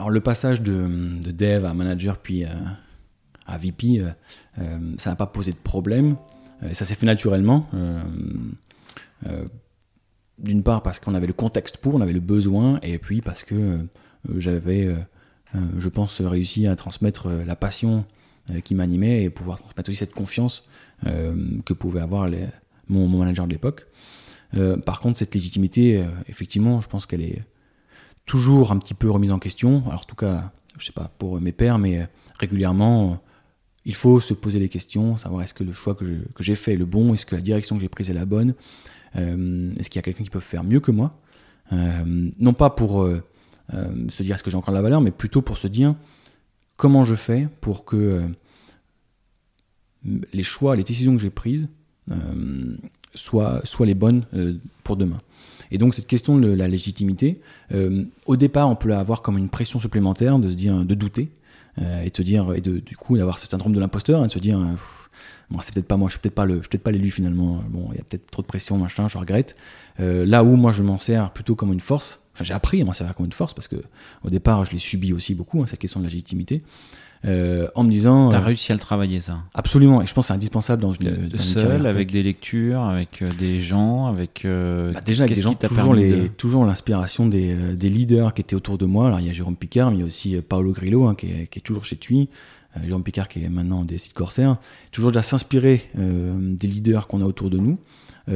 Alors le passage de, dev à manager puis euh, à VP, euh, euh, ça n'a pas posé de problème. ça s'est fait naturellement. D'une part parce qu'on avait le contexte pour, on avait le besoin, et puis parce que j'avais, je pense, réussi à transmettre la passion qui m'animait et pouvoir transmettre aussi cette confiance que pouvait avoir mon, manager de l'époque. Euh, par contre, cette légitimité, euh, effectivement, je pense qu'elle est toujours un petit peu remise en question. En tout cas, je sais pas pour mes pères, mais euh, régulièrement, il faut se poser les questions, savoir est-ce que le choix que j'ai fait est le bon, est-ce que la direction que j'ai prise est la bonne, est-ce qu'il y a quelqu'un qui peut faire mieux que moi Non pas pour se dire est-ce que j'ai encore la valeur, mais plutôt pour se dire comment je fais pour que les choix, les décisions que j'ai prises soient, les bonnes euh, pour demain. Et donc cette question de la légitimité, euh, au départ on peut avoir comme une pression supplémentaire de se dire, de douter euh, et de dire et de, du coup d'avoir ce syndrome de l'imposteur et de se dire bon, c'est peut-être pas moi, je suis peut-être pas le, je suis peut-être pas l'élu finalement. Bon, il y a peut-être trop de pression, machin, je regrette. là où moi je m'en sers plutôt comme une force. Enfin, j'ai appris à m'en servir comme une force parce que au départ je l'ai subi aussi beaucoup hein, cette question de légitimité. Euh, en me disant. T'as euh, réussi à le travailler, ça Absolument, et je pense que c'est indispensable dans une. Dans seul, avec des lectures, avec euh, des gens, avec. Bah, déjà, avec des gens, toujours, les, toujours l'inspiration des, des, leaders qui étaient autour de moi. Alors, il y a Jérôme Picard, mais il y a aussi Paolo Grillo, hein, qui, est, qui, est, toujours chez TUI. Jérôme Picard, qui est maintenant des sites Corsair. Toujours déjà s'inspirer des leaders qu'on a autour de nous.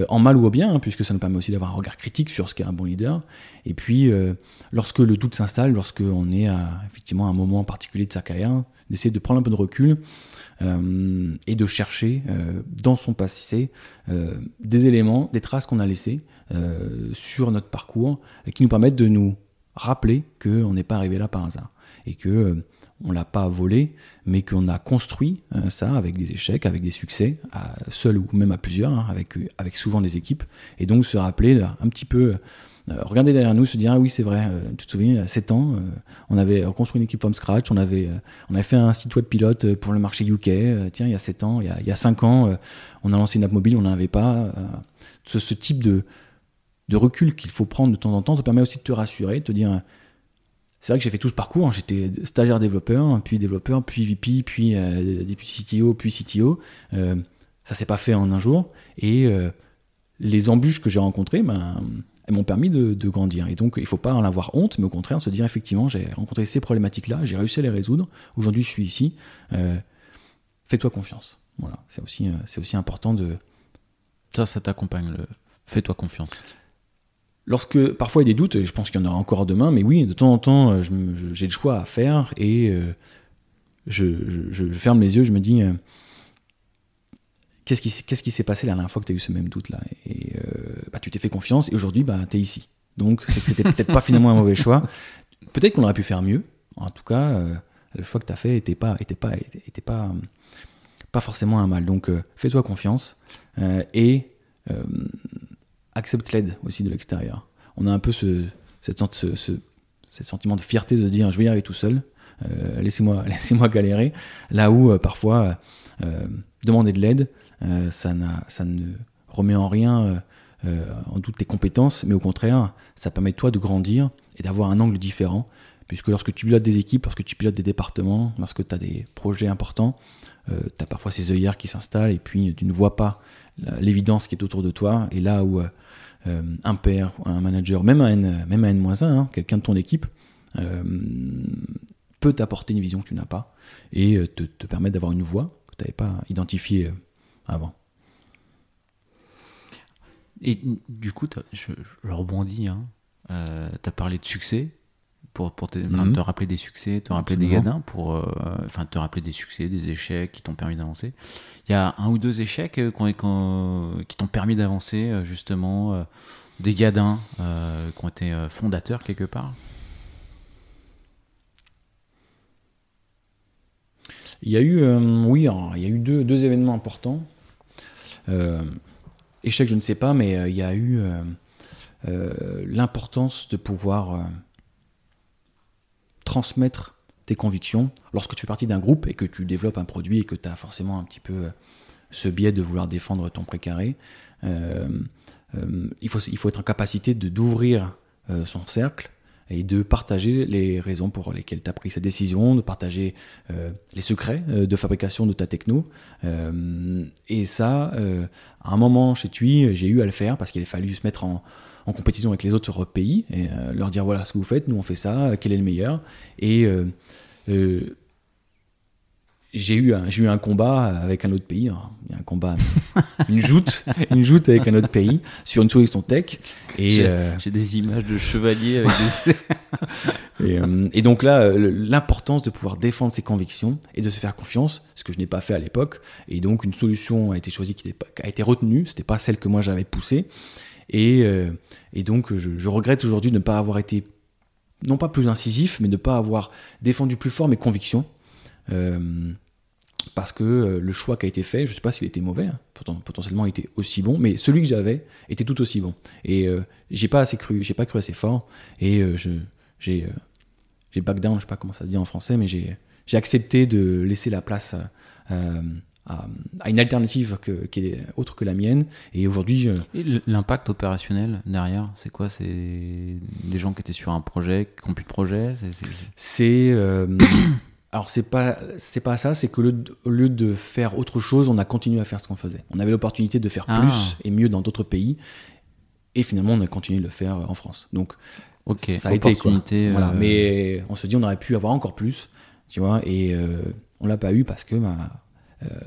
En mal ou au bien, hein, puisque ça nous permet aussi d'avoir un regard critique sur ce qu'est un bon leader. Et puis, lorsque le doute s'installe, lorsque on est à effectivement un moment particulier de sa carrière, d'essayer de prendre un peu de recul euh, et de chercher euh, dans son passé euh, des éléments, des traces qu'on a laissées sur notre parcours qui nous permettent de nous rappeler qu'on n'est pas arrivé là par hasard et que on l'a pas volé, mais qu'on a construit ça avec des échecs, avec des succès, à, seul ou même à plusieurs, hein, avec, avec souvent des équipes, et donc se rappeler un petit peu euh, regarder derrière nous, se dire ah oui c'est vrai, euh, tu te souviens, il y a 7 ans, euh, on avait construit une équipe from scratch, on avait, on fait un site web pilote pour le marché UK, tiens il y a 7 ans, il y a, il y a 5 ans, on a lancé une app mobile, on n'en avait pas. Ce, ce, type de, de recul qu'il faut prendre de temps en temps te permet aussi de te rassurer, de te dire c'est vrai que j'ai fait tout ce parcours, hein. j'étais stagiaire développeur, puis développeur, puis VP, puis, euh, CTO, puis CTO. Euh, ça s'est pas fait en un jour. Et les embûches que j'ai rencontrées, ben, elles m'ont permis de, grandir. Et donc, il faut pas en avoir honte, mais au contraire, se dire effectivement, j'ai rencontré ces problématiques-là, j'ai réussi à les résoudre. Aujourd'hui, je suis ici. Euh, fais-toi confiance. Voilà, c'est aussi, euh, c'est aussi important de. Ça, ça t'accompagne, le fais-toi confiance. Lorsque parfois il y a des doutes, et je pense qu'il y en aura encore demain, mais oui, de temps en temps, j'ai le choix à faire et je, ferme les yeux, je me dis qui qu'est-ce qui s'est passé la dernière fois que tu as eu ce même doute là Et bah, tu t'es fait confiance et aujourd'hui, bah, tu es ici. Donc c'est que c'était peut-être pas finalement un mauvais choix. Peut-être qu'on aurait pu faire mieux. En tout cas, le choix que tu as fait n'était pas, était pas, était pas, pas forcément un mal. Donc fais-toi confiance et accepte l'aide aussi de l'extérieur. On a un peu ce, cette, ce, ce, sentiment de fierté de se dire je vais y arriver tout seul, euh, laissez-moi laissez galérer. Là où euh, parfois euh, demander de l'aide, ça, ça ne remet en rien en doute tes compétences, mais au contraire, ça permet toi de grandir et d'avoir un angle différent. Puisque lorsque tu pilotes des équipes, lorsque tu pilotes des départements, lorsque tu as des projets importants, tu as parfois ces œillères qui s'installent et puis tu ne vois pas l'évidence qui est autour de toi. Et là où euh, un père, un manager, même un N, même un N-1, hein, quelqu'un de ton équipe, euh, peut t'apporter une vision que tu n'as pas et euh, te, te permettre d'avoir une voix que tu n'avais pas identifiée avant. Et du coup, je, rebondis, hein. tu as parlé de succès, pour, pour te, mhm. te, rappeler des succès, te rappeler des gadins, pour, enfin te rappeler des succès, des échecs qui t'ont permis d'avancer il y a un ou deux échecs euh, qui t'ont permis d'avancer, euh, justement, euh, des gadins qui ont été fondateurs quelque part? Il y a eu, oui, il y a eu deux, deux événements importants. échec, je ne sais pas, mais il y a eu l'importance de pouvoir transmettre tes convictions. Lorsque tu fais partie d'un groupe et que tu développes un produit et que tu as forcément un petit peu euh, ce biais de vouloir défendre ton précaré, euh, euh, il, faut, il faut être en capacité d'ouvrir son cercle et de partager les raisons pour lesquelles tu as pris cette décision, de partager les secrets de fabrication de ta techno. et ça, à un moment chez TUI, j'ai eu à le faire parce qu'il a fallu se mettre en, en compétition avec les autres pays et leur dire voilà ce que vous faites, nous on fait ça, quel est le meilleur. Et euh, j'ai eu, un, eu un combat avec un autre pays, hein. un combat, une joute, une joute avec un autre pays sur une solution tech. Et j'ai, euh, des images de chevaliers avec des. Euh, et, donc là, l'importance de pouvoir défendre ses convictions et de se faire confiance, ce que je n'ai pas fait à l'époque. Et donc une solution a été choisie qui, a été retenue, c'était pas celle que moi j'avais poussée. Et, et donc je, regrette aujourd'hui de ne pas avoir été non pas plus incisif, mais de ne pas avoir défendu plus fort mes convictions. Euh, parce que euh, le choix qui a été fait, je ne sais pas s'il était mauvais, hein, potentiellement il était aussi bon, mais celui que j'avais était tout aussi bon. Et euh, j'ai pas assez cru, j'ai pas cru assez fort, et j'ai, j'ai back down, je sais pas comment ça se dit en français, mais j'ai, j'ai accepté de laisser la place à, à, une alternative qui est autre que la mienne. Et aujourd'hui. Euh, l'impact opérationnel derrière, c'est quoi? C'est des gens qui étaient sur un projet, qui n'ont plus de projet? C'est. Euh, alors c'est pas c'est pas ça, c'est que au lieu de faire autre chose, on a continué à faire ce qu'on faisait. On avait l'opportunité de faire ah. plus et mieux dans d'autres pays, et finalement on a continué de le faire en France. Donc ça a été quoi. Voilà, euh, mais on se dit on aurait pu avoir encore plus, tu vois, et on l'a pas eu parce que bah, euh,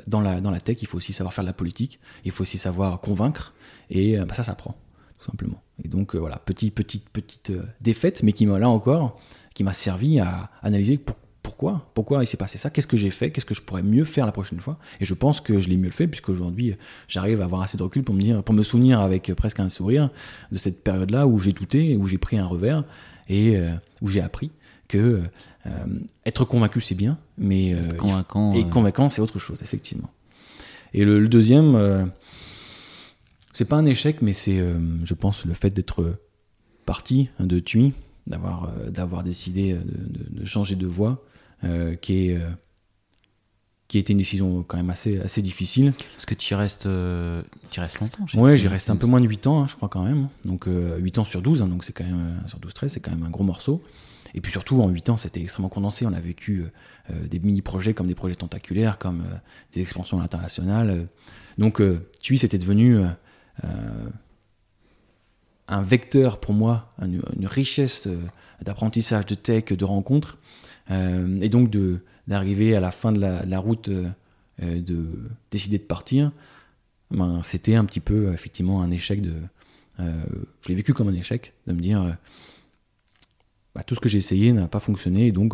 dans, la, dans la tech, il faut aussi savoir faire de la politique, il faut aussi savoir convaincre, et euh, bah, ça, ça prend, tout simplement. Et donc, euh, voilà, petite, petite, petite défaite, mais qui m'a là encore, qui m'a servi à analyser pourquoi Pourquoi il s'est passé ça Qu'est-ce que j'ai fait Qu'est-ce que je pourrais mieux faire la prochaine fois Et je pense que je l'ai mieux fait, puisqu'aujourd'hui, j'arrive à avoir assez de recul pour me, dire, pour me souvenir avec presque un sourire de cette période-là où j'ai douté, où j'ai pris un revers et où j'ai appris que euh, être convaincu, c'est bien, mais euh, convaincant, et convaincant, c'est autre chose, effectivement. Et le, deuxième, euh, c'est pas un échec, mais c'est, je pense, le fait d'être parti hein, de TUI, d'avoir d'avoir décidé de, changer de voie, qui est qui a été une décision quand même assez, assez difficile. Parce que tu y restes, y restes longtemps Ouais, j'y reste un peu moins de 8 ans, hein, je crois quand même. Donc 8 ans sur 12, hein, donc c'est quand même sur 12 13, c'est quand même un gros morceau. Et puis surtout, en 8 ans, c'était extrêmement condensé. On a vécu euh, euh, des mini-projets comme des projets tentaculaires, comme euh, des expansions internationales. Donc, TUI, c'était devenu un vecteur pour moi, une, richesse d'apprentissage, de tech, de rencontres. et donc, d'arriver à la fin de la, route, de décider de partir, ben, c'était un petit peu, effectivement, un échec je l'ai vécu comme un échec, de me dire, bah, tout ce que j'ai essayé n'a pas fonctionné, donc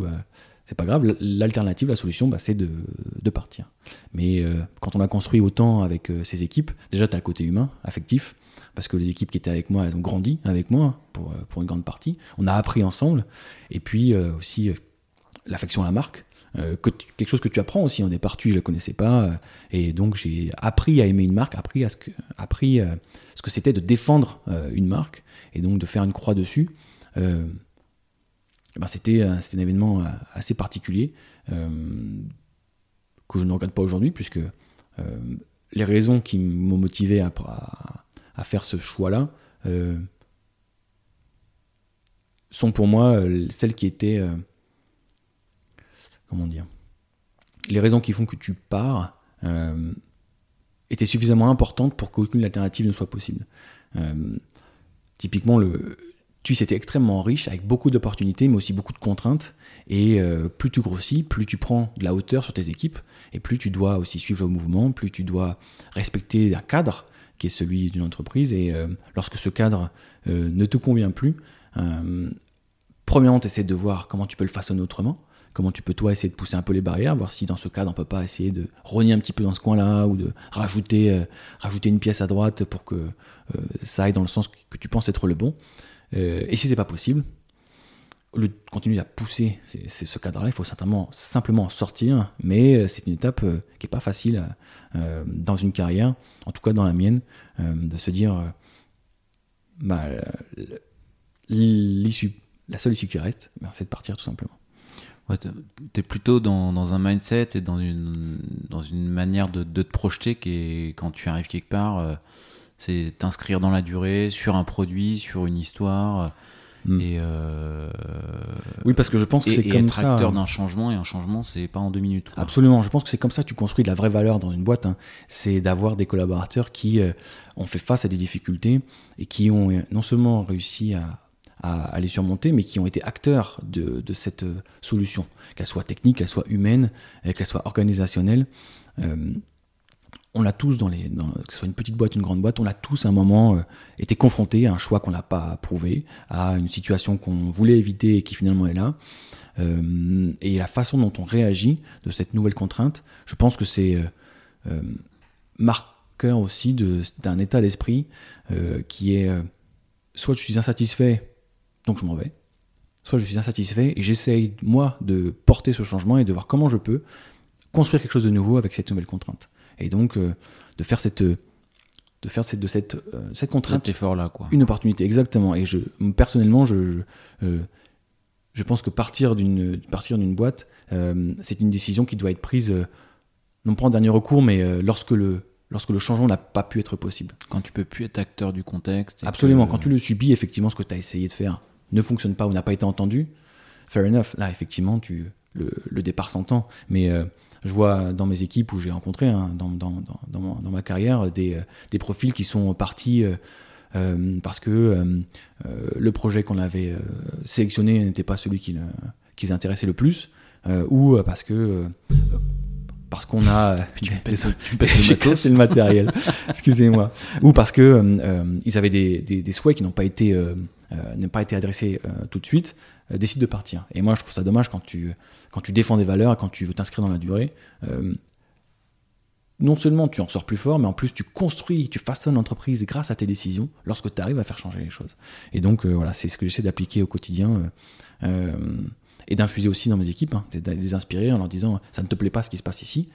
c'est pas grave. L'alternative, la solution, bah, c'est de, partir. Mais quand on a construit autant avec ces équipes, déjà, tu as le côté humain, affectif, parce que les équipes qui étaient avec moi, elles ont grandi avec moi pour, pour une grande partie. On a appris ensemble. Et puis aussi l'affection à la marque. Euh, quelque chose que tu apprends aussi. Au départ, tu je ne connaissais pas. Euh, et donc, j'ai appris à aimer une marque, appris, à ce que, appris euh, ce que c'était de défendre une marque et donc de faire une croix dessus. Ben c'était, un événement assez particulier que je ne regrette pas aujourd'hui, puisque les raisons qui m'ont motivé à, faire ce choix-là sont pour moi celles qui étaient comment dire, les raisons qui font que tu pars euh, étaient suffisamment importantes pour qu'aucune alternative ne soit possible. Euh, typiquement, le tu c'était extrêmement riche, avec beaucoup d'opportunités, mais aussi beaucoup de contraintes. Et euh, plus tu grossis, plus tu prends de la hauteur sur tes équipes, et plus tu dois aussi suivre le mouvement, plus tu dois respecter un cadre qui est celui d'une entreprise. Et lorsque ce cadre ne te convient plus, premièrement, tu essaies de voir comment tu peux le façonner autrement comment tu peux toi essayer de pousser un peu les barrières, voir si dans ce cadre on peut pas essayer de rogner un petit peu dans ce coin-là ou de rajouter, euh, rajouter une pièce à droite pour que euh, ça aille dans le sens que tu penses être le bon. Euh, et si c'est pas possible, au continuer à pousser ce cadre-là, il faut simplement, simplement sortir, mais c'est une étape qui est pas facile dans une carrière, en tout cas dans la mienne, de se dire bah, l'issue, la seule issue qui reste, ben, c'est de partir tout simplement. Ouais, tu es plutôt dans, un mindset et dans une, manière de, de te projeter qui est, quand tu arrives quelque part, euh, c'est t'inscrire dans la durée, sur un produit, sur une histoire. Hmm. Et euh, oui, parce que je pense que c'est comme être ça. acteur d'un changement et un changement, c'est pas en deux minutes. Absolument. Je pense que c'est comme ça que tu construis de la vraie valeur dans une boîte. Hein. C'est d'avoir des collaborateurs qui euh, ont fait face à des difficultés et qui ont non seulement réussi à, à, les surmonter, mais qui ont été acteurs de, cette euh, solution, qu'elle soit technique, qu'elle soit humaine, qu'elle soit organisationnelle. Euh, on l'a tous, dans les, que ce soit une petite boîte, une grande boîte, on l'a tous à un moment euh, été confronté à un choix qu'on n'a pas approuvé, à une situation qu'on voulait éviter et qui finalement est là. et la façon dont on réagit de cette nouvelle contrainte, je pense que c'est marqueur aussi d'un état d'esprit qui est soit je suis insatisfait donc je m'en vais. Soit je suis insatisfait et j'essaye, moi, de porter ce changement et de voir comment je peux construire quelque chose de nouveau avec cette nouvelle contrainte. Et donc, euh, de faire cette de faire cette, de cette, euh, cette contrainte effort là quoi une opportunité exactement et je personnellement je je, euh, je pense que partir d'une partir d'une boîte c'est une décision qui doit être prise non pas en dernier recours mais lorsque le lorsque le changement n'a pas pu être possible quand tu peux plus être acteur du contexte absolument quand tu le subis effectivement ce que tu as essayé de faire ne fonctionne pas ou n'a pas été entendu, fair enough. Là, effectivement, tu, le, départ s'entend. Mais je vois dans mes équipes où j'ai rencontré, hein, dans, dans, ma carrière, des, des, profils qui sont partis euh, euh, parce que le projet qu'on avait sélectionné n'était pas celui qui, qui, les intéressait le plus, ou parce que parce qu'on a c'est le matériel excusez-moi ou parce que ils avaient des, souhaits qui n'ont pas été euh, pas été adressé euh, tout de suite, euh, décide de partir. Et moi, je trouve ça dommage quand tu, quand tu défends des valeurs, quand tu veux t'inscrire dans la durée. non seulement tu en sors plus fort, mais en plus tu construis, tu façonnes l'entreprise grâce à tes décisions lorsque tu arrives à faire changer les choses. Et donc voilà, c'est ce que j'essaie d'appliquer au quotidien et d'infuser aussi dans mes équipes, hein, de les inspirer en leur disant ça ne te plaît pas ce qui se passe ici,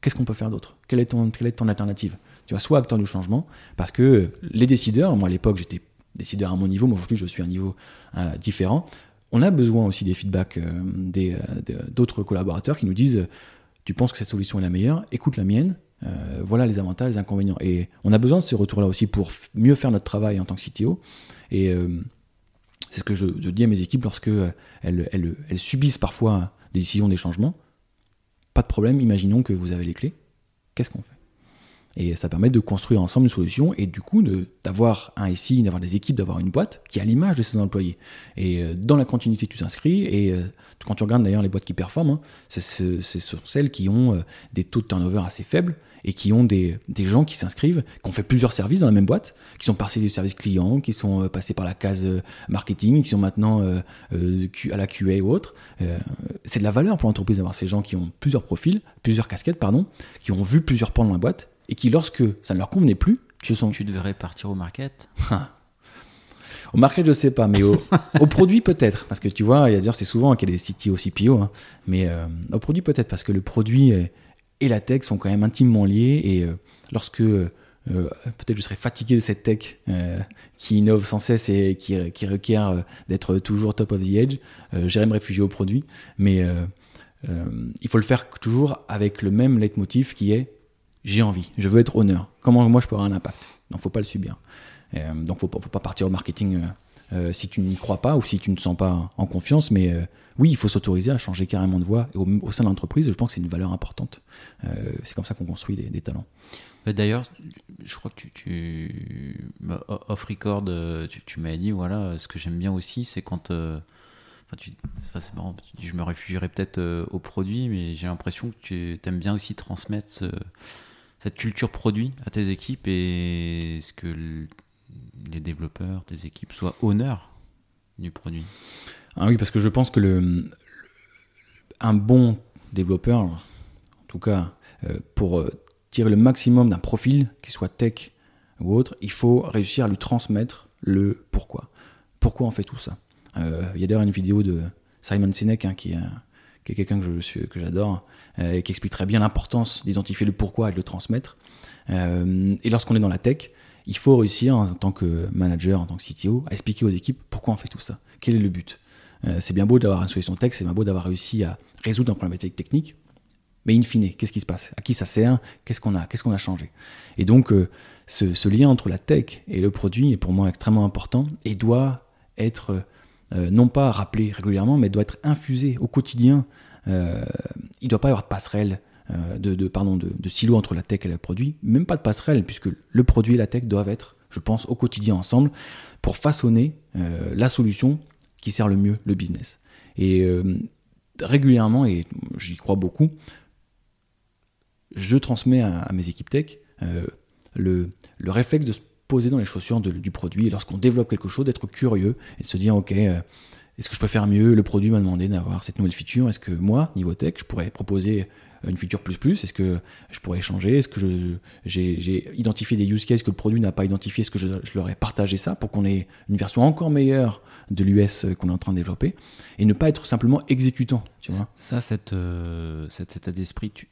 qu'est-ce qu'on peut faire d'autre? Quelle, est ton, quelle est ton alternative? Tu vois, soit acteur du changement, parce que les décideurs, moi à l'époque j'étais décideur à mon niveau, mais aujourd'hui je suis à un niveau euh, différent. On a besoin aussi des feedbacks euh, euh, d'autres collaborateurs qui nous disent Tu penses que cette solution est la meilleure Écoute la mienne. voilà les avantages, les inconvénients. Et on a besoin de ce retour-là aussi pour mieux faire notre travail en tant que CTO. Et c'est ce que je, dis à mes équipes lorsque elles, subissent parfois des décisions, des changements. Pas de problème, imaginons que vous avez les clés. Qu'est-ce qu'on fait? Et ça permet de construire ensemble une solution et du coup d'avoir un SI, d'avoir des équipes, d'avoir une boîte qui a l'image de ses employés. Et euh, dans la continuité, tu t'inscris. Et euh, quand tu regardes d'ailleurs les boîtes qui performent, hein, c'est sur celles qui ont euh, des taux de turnover assez faibles et qui ont des, des gens qui s'inscrivent, qui ont fait plusieurs services dans la même boîte, qui sont passés du service client, qui sont passés par la case marketing, qui sont maintenant à la QA ou autre. c'est de la valeur pour l'entreprise d'avoir ces gens qui ont plusieurs profils, plusieurs casquettes, pardon, qui ont vu plusieurs pans dans la boîte et qui, lorsque ça ne leur convenait plus, tu sens. Tu devrais partir au market Au market, je sais pas, mais au, produit peut-être. Parce que tu vois, d'ailleurs, c'est souvent qu'il y a des CTO, CPO, hein, mais euh, au produit peut-être, parce que le produit et la tech sont quand même intimement liés. Et euh, lorsque euh, peut-être je serais fatigué de cette tech qui innove sans cesse et qui, qui requiert d'être toujours top of the edge, j'irais me réfugier au produit. Mais il faut le faire toujours avec le même leitmotiv qui est j'ai envie, je veux être honneur. Comment moi je peux avoir un impact? Donc faut pas le subir. Euh, donc faut, faut pas partir au marketing euh, euh, si tu n'y crois pas ou si tu ne te sens pas en confiance. Mais oui, il faut s'autoriser à changer carrément de voie au, sein de l'entreprise. Je pense que c'est une valeur importante. c'est comme ça qu'on construit des, talents. D'ailleurs, je crois que tu, off record, tu, tu m'as dit voilà, ce que j'aime bien aussi, c'est quand Enfin, tu, c'est marrant, tu dis, je me réfugierais peut-être au produit, mais j'ai l'impression que tu aimes bien aussi transmettre cette culture produit à tes équipes et ce que les développeurs, tes équipes soient honneurs du produit? Ah oui, parce que je pense que un bon développeur, en tout cas, euh, pour euh, tirer le maximum d'un profil, qu'il soit tech ou autre, il faut réussir à lui transmettre le pourquoi. Pourquoi on fait tout ça? Euh, Il y a d'ailleurs une vidéo de Simon Sinek hein, qui, qui, est quelqu'un que je que j'adore et qui explique très bien l'importance d'identifier le pourquoi et de le transmettre. et lorsqu'on est dans la tech, il faut réussir en tant que manager, en tant que CTO, à expliquer aux équipes pourquoi on fait tout ça, quel est le but? Euh, c'est bien beau d'avoir une solution tech, c'est bien beau d'avoir réussi à résoudre un problématique technique, mais in fine, qu'est-ce qui se passe? À qui ça sert? Qu'est-ce qu'on a? Qu'est-ce qu'on a changé? Et donc, euh, ce, lien entre la tech et le produit est pour moi extrêmement important et doit être euh, non pas rappelé régulièrement, mais doit être infusé au quotidien. il ne doit pas y avoir de passerelle euh, de, pardon, de, silo entre la tech et le produit, même pas de passerelle, puisque le produit et la tech doivent être, je pense, au quotidien ensemble pour façonner euh, la solution qui sert le mieux le business. Et euh, régulièrement, et j'y crois beaucoup, je transmets à, mes équipes tech le, le, réflexe de se poser dans les chaussures du produit. Et lorsqu'on développe quelque chose, d'être curieux et de se dire, ok, est-ce que je peux faire mieux? Le produit m'a demandé d'avoir cette nouvelle feature. Est-ce que moi, niveau tech, je pourrais proposer une feature plus plus? Est-ce que je pourrais changer? Est-ce que j'ai identifié des use cases que le produit n'a pas identifié? Est-ce que je, leur ai partagé ça pour qu'on ait une version encore meilleure de l'US qu'on est en train de développer et ne pas être simplement exécutant tu vois? Ça, euh, cet état d'esprit, tu,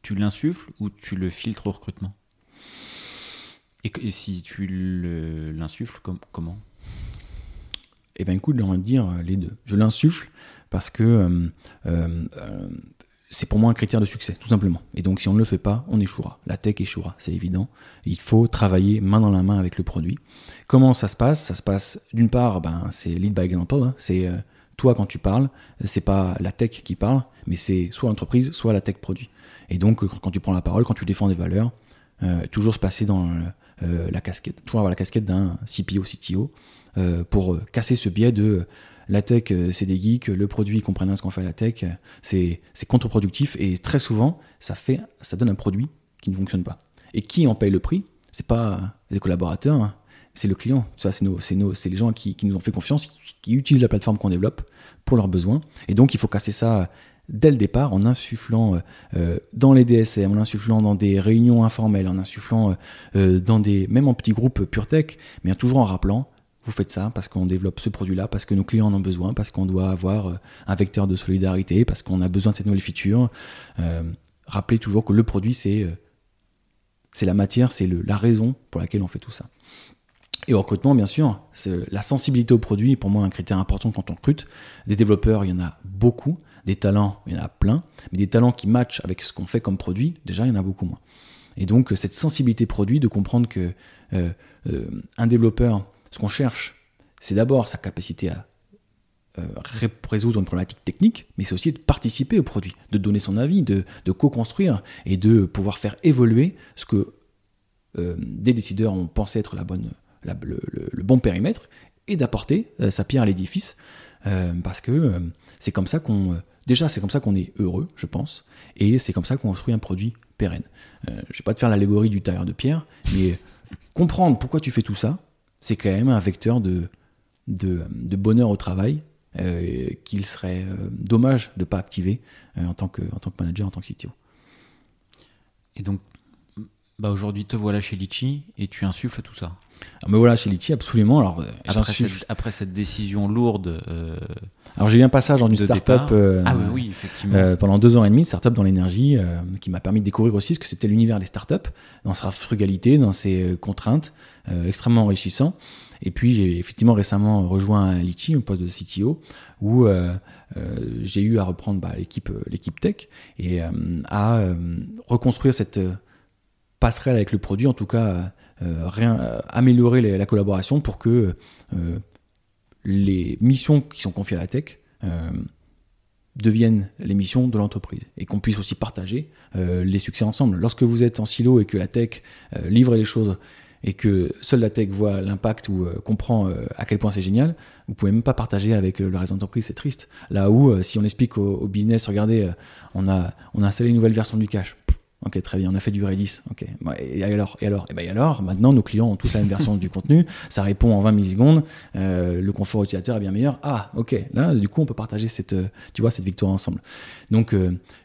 tu l'insuffles ou tu le filtres au recrutement? Et, si tu l'insuffles, comment? Eh bien, écoute, j'ai envie de dire les deux. Je l'insuffle parce que euh, euh, c'est pour moi un critère de succès, tout simplement. Et donc, si on ne le fait pas, on échouera. La tech échouera, c'est évident. Il faut travailler main dans la main avec le produit. Comment ça se passe? Ça se passe, d'une part, ben, c'est lead by example. Hein. C'est euh, toi quand tu parles, c'est pas la tech qui parle, mais c'est soit l'entreprise, soit la tech produit. Et donc, quand tu prends la parole, quand tu défends des valeurs, euh, toujours se passer dans euh, la casquette, toujours avoir la casquette d'un CPO, CTO, pour casser ce biais de la tech, euh, c'est des geeks, le produit, ils comprennent ce qu'on fait à la tech, c'est contre-productif et très souvent, ça, fait, ça donne un produit qui ne fonctionne pas. Et qui en paye le prix? C'est pas les collaborateurs, hein. c'est le client. C'est les gens qui, nous ont fait confiance, qui, utilisent la plateforme qu'on développe pour leurs besoins. Et donc, il faut casser ça dès le départ en insufflant euh, euh, dans les DSM, en insufflant dans des réunions informelles, en insufflant dans des, même en petits groupes pure tech, mais toujours en rappelant vous faites ça parce qu'on développe ce produit-là, parce que nos clients en ont besoin, parce qu'on doit avoir euh, un vecteur de solidarité, parce qu'on a besoin de cette nouvelle feature. Euh, rappelez toujours que le produit, c'est euh, c'est la matière, c'est la raison pour laquelle on fait tout ça. Et au recrutement, bien sûr, la sensibilité au produit est pour moi un critère important quand on recrute. Des développeurs, il y en a beaucoup. Des talents, il y en a plein. Mais des talents qui matchent avec ce qu'on fait comme produit, déjà, il y en a beaucoup moins. Et donc, cette sensibilité produit, de comprendre que un développeur ce qu'on cherche, c'est d'abord sa capacité à euh, résoudre une problématique technique, mais c'est aussi de participer au produit, de donner son avis, de, co-construire et de pouvoir faire évoluer ce que des décideurs ont pensé être la bonne, le, bon périmètre et d'apporter sa pierre à l'édifice parce que c'est comme ça qu'on déjà c'est comme ça qu'on est heureux, je pense, et c'est comme ça qu'on construit un produit pérenne. je ne vais pas te faire l'allégorie du tailleur de pierre, mais comprendre pourquoi tu fais tout ça, c'est quand même un vecteur de, de, bonheur au travail euh, qu'il serait euh, dommage de ne pas activer euh, en, tant que, en tant que manager, en tant que CTO. Et donc, bah aujourd'hui, te voilà chez Litchi et tu insuffles tout ça. Alors, me voilà chez Litchi, absolument. Alors, après, cette, après cette décision lourde. alors, j'ai eu un passage dans une start-up ah, oui, effectivement. pendant deux ans et demi, start-up dans l'énergie, qui m'a permis de découvrir aussi ce que c'était l'univers des start-up, dans sa frugalité, dans ses contraintes, extrêmement enrichissant. Et puis j'ai effectivement récemment rejoint Litchi, au poste de CTO, où euh, euh, j'ai eu à reprendre bah, l'équipe, euh, l'équipe tech et à reconstruire cette passerelle avec le produit, en tout cas rien, améliorer la collaboration pour que les missions qui sont confiées à la tech deviennent les missions de l'entreprise et qu'on puisse aussi partager les succès ensemble. Lorsque vous êtes en silo et que la tech livre les choses et que seule la tech voit l'impact ou euh, comprend euh, à quel point c'est génial, vous pouvez même pas partager avec le, reste d'entreprise, c'est triste. Là où, euh, si on explique au, business, regardez, on, a, on a installé une nouvelle version du cache. Ok, très bien, on a fait du Redis. Ok, et alors, et alors, et ben alors, maintenant nos clients ont tous la même version du contenu, ça répond en 20 millisecondes, le confort utilisateur est bien meilleur. Ah, ok, là, du coup, on peut partager cette, cette victoire ensemble. Donc,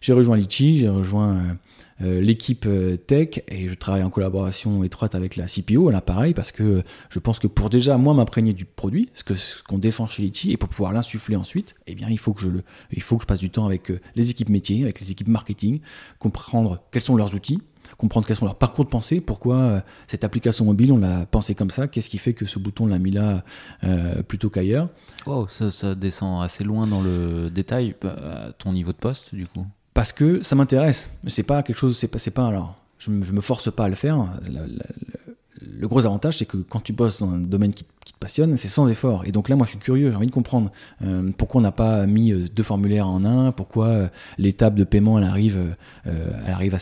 j'ai rejoint Litchi, j'ai rejoint euh, l'équipe euh, tech et je travaille en collaboration étroite avec la CPO, là pareil, parce que je pense que pour déjà moi m'imprégner du produit, ce que ce qu'on défend chez Litchi, et pour pouvoir l'insuffler ensuite, eh bien il faut que je le, il faut que je passe du temps avec euh, les équipes métiers, avec les équipes marketing, comprendre quels sont leurs outils, comprendre quels sont leurs parcours de pensée, pourquoi cette application mobile on l'a pensé comme ça, qu'est-ce qui fait que ce bouton on l'a mis là plutôt qu'ailleurs. Wow, ça, descend assez loin dans le détail, ton niveau de poste du coup parce que ça m'intéresse. C'est pas quelque chose, c'est pas, alors, je, je, me force pas à le faire. le gros avantage, c'est que quand tu bosses dans un domaine qui, te passionne, c'est sans effort. Et donc là, moi, je suis curieux, j'ai envie de comprendre euh, pourquoi on n'a pas mis euh, deux formulaires en un, pourquoi euh, l'étape de paiement, elle arrive, elle arrive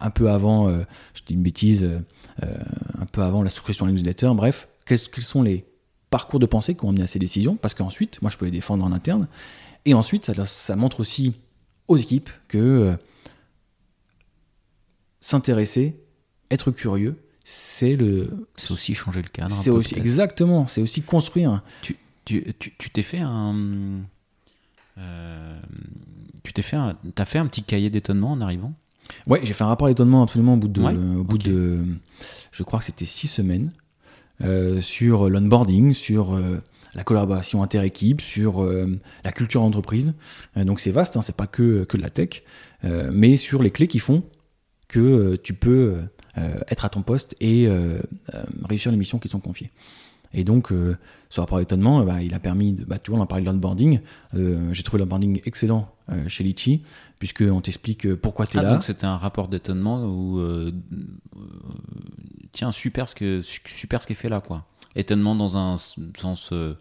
un peu avant, je dis une bêtise, un peu avant la souscription à la newsletter. Bref, quels, sont les parcours de pensée qui ont amené à ces décisions? Parce qu'ensuite, moi, je peux les défendre en interne. Et ensuite, ça montre aussi aux équipes que euh, s'intéresser, être curieux, c'est le. C'est aussi changer le cadre. C'est aussi exactement. C'est aussi construire. Tu tu tu t'es fait un. Euh, tu t'es fait un, as fait un petit cahier d'étonnement en arrivant? Ouais, j'ai fait un rapport d'étonnement absolument au bout de, au bout de, je crois que c'était six semaines euh, sur l'onboarding, sur la collaboration inter-équipe, sur euh, la culture d'entreprise. Euh, donc c'est vaste, hein, c'est pas que, que de la tech, euh, mais sur les clés qui font que tu peux être à ton poste et réussir les missions qui sont confiées. Et donc, ce rapport d'étonnement, bah, il a permis, de, bah, tu vois, on en parlait de l'onboarding. J'ai trouvé l'onboarding excellent chez Litchi, puisqu'on t'explique pourquoi tu es ah, là. Donc, c'était un rapport d'étonnement où, tiens, super ce, que, super ce qui est fait là, quoi étonnement dans un sens euh,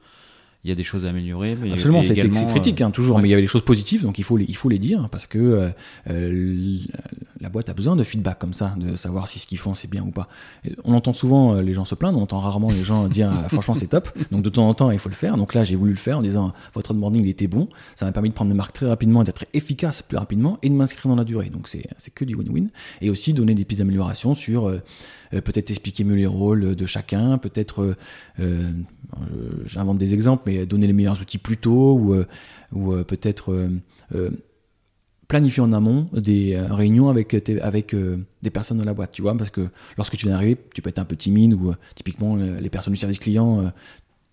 il y a des choses à améliorer. Mais Absolument, c'est critique, hein, toujours, mais il y avait des choses positives, donc il faut les, il faut les dire, parce que euh, euh, la boîte a besoin de feedback comme ça, de savoir si ce qu'ils font c'est bien ou pas. on entend souvent les gens se plaindre, on entend rarement les gens dire ah, franchement c'est top, donc de temps en temps il faut le faire. Donc là j'ai voulu le faire en disant votre onboarding il était bon, ça m'a permis de prendre mes marques très rapidement, d'être efficace plus rapidement et de m'inscrire dans la durée. Donc c'est que du win-win. Et aussi donner des pistes d'amélioration sur euh, peut-être expliquer mieux les rôles de chacun, peut-être, euh, euh, j'invente des exemples, mais donner les meilleurs outils plus tôt, ou, ou peut-être planifier en amont des réunions avec, avec des personnes de la boîte, tu vois, parce que lorsque tu viens d'arriver, tu peux être un peu timide, ou typiquement les personnes du service client,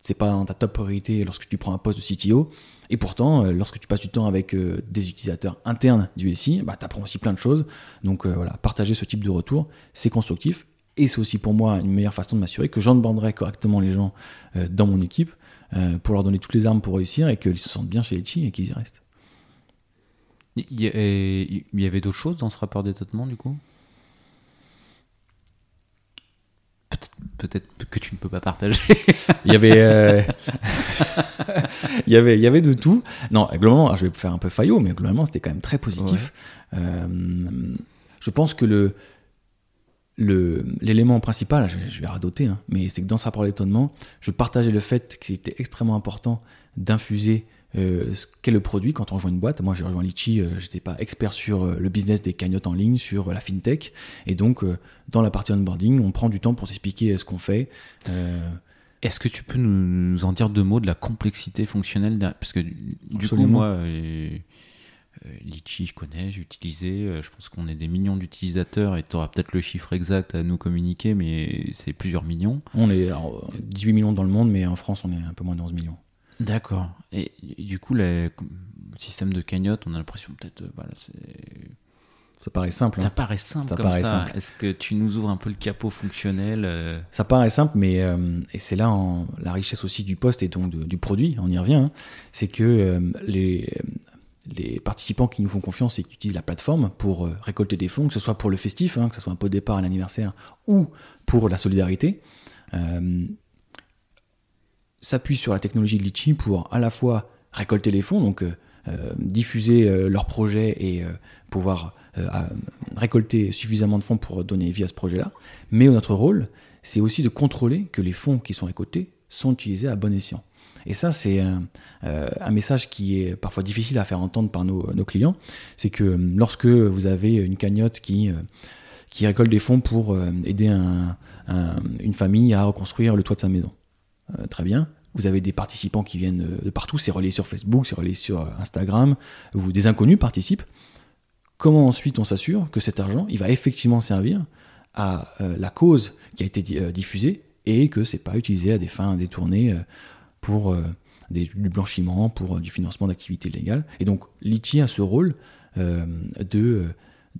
c'est pas dans ta top priorité lorsque tu prends un poste de CTO. Et pourtant, lorsque tu passes du temps avec des utilisateurs internes du SI, bah, tu apprends aussi plein de choses. Donc voilà, partager ce type de retour, c'est constructif. Et c'est aussi pour moi une meilleure façon de m'assurer que j'onboarderai correctement les gens euh, dans mon équipe euh, pour leur donner toutes les armes pour réussir et qu'ils se sentent bien chez Litchi et qu'ils y restent. Il y, avait d'autres choses dans ce rapport d'étonnement du coup? Peut-être que tu ne peux pas partager. il y avait, euh, il y avait, il y avait de tout. Non, globalement, je vais faire un peu faillot, mais globalement, c'était quand même très positif. je pense que le, l'élément principal, je, vais radoter, hein, mais c'est que dans ce rapport d'étonnement, je partageais le fait que c'était extrêmement important d'infuser euh, ce qu'est le produit quand on rejoint une boîte. Moi, j'ai rejoint Litchi, euh, j'étais pas expert sur euh, le business des cagnottes en ligne, sur la fintech, et donc dans la partie onboarding, on prend du temps pour t'expliquer ce qu'on fait. Est-ce que tu peux nous, en dire deux mots de la complexité fonctionnelle Parce que du coup, moi, Litchi, je connais, j'ai utilisé. je pense qu'on est des millions d'utilisateurs et tu auras peut-être le chiffre exact à nous communiquer, mais c'est plusieurs millions. On est 18 millions dans le monde, mais en France, on est un peu moins de 11 millions. D'accord. Et, du coup, le système de cagnotte, on a l'impression peut-être. Euh, voilà, ça paraît simple. Ça hein. paraît simple ça comme paraît ça. Est-ce que tu nous ouvres un peu le capot fonctionnel euh Ça paraît simple, mais euh, et c'est là en, la richesse aussi du poste et donc du produit, on y revient, hein. c'est que les, les participants qui nous font confiance et qui utilisent la plateforme pour récolter des fonds, que ce soit pour le festif, hein, que ce soit un pot de départ à l'anniversaire, ou pour la solidarité, s'appuient sur la technologie de Litchi pour à la fois récolter les fonds, donc euh, euh, diffuser euh, leurs projets et pouvoir récolter suffisamment de fonds pour donner vie à ce projet-là. Mais notre rôle, c'est aussi de contrôler que les fonds qui sont récoltés sont utilisés à bon escient. Et ça, c'est un, message qui est parfois difficile à faire entendre par nos, clients. C'est que lorsque vous avez une cagnotte qui, qui récolte des fonds pour aider une famille à reconstruire le toit de sa maison, euh, très bien. Vous avez des participants qui viennent euh, de partout, c'est relayé sur Facebook, c'est relayé sur euh, Instagram, vous, des inconnus participent. Comment ensuite on s'assure que cet argent, il va effectivement servir à la cause qui a été diffusée et que c'est pas utilisé à des fins détournées pour du blanchiment, pour du financement d'activités légales. Et donc Litchi a ce rôle de,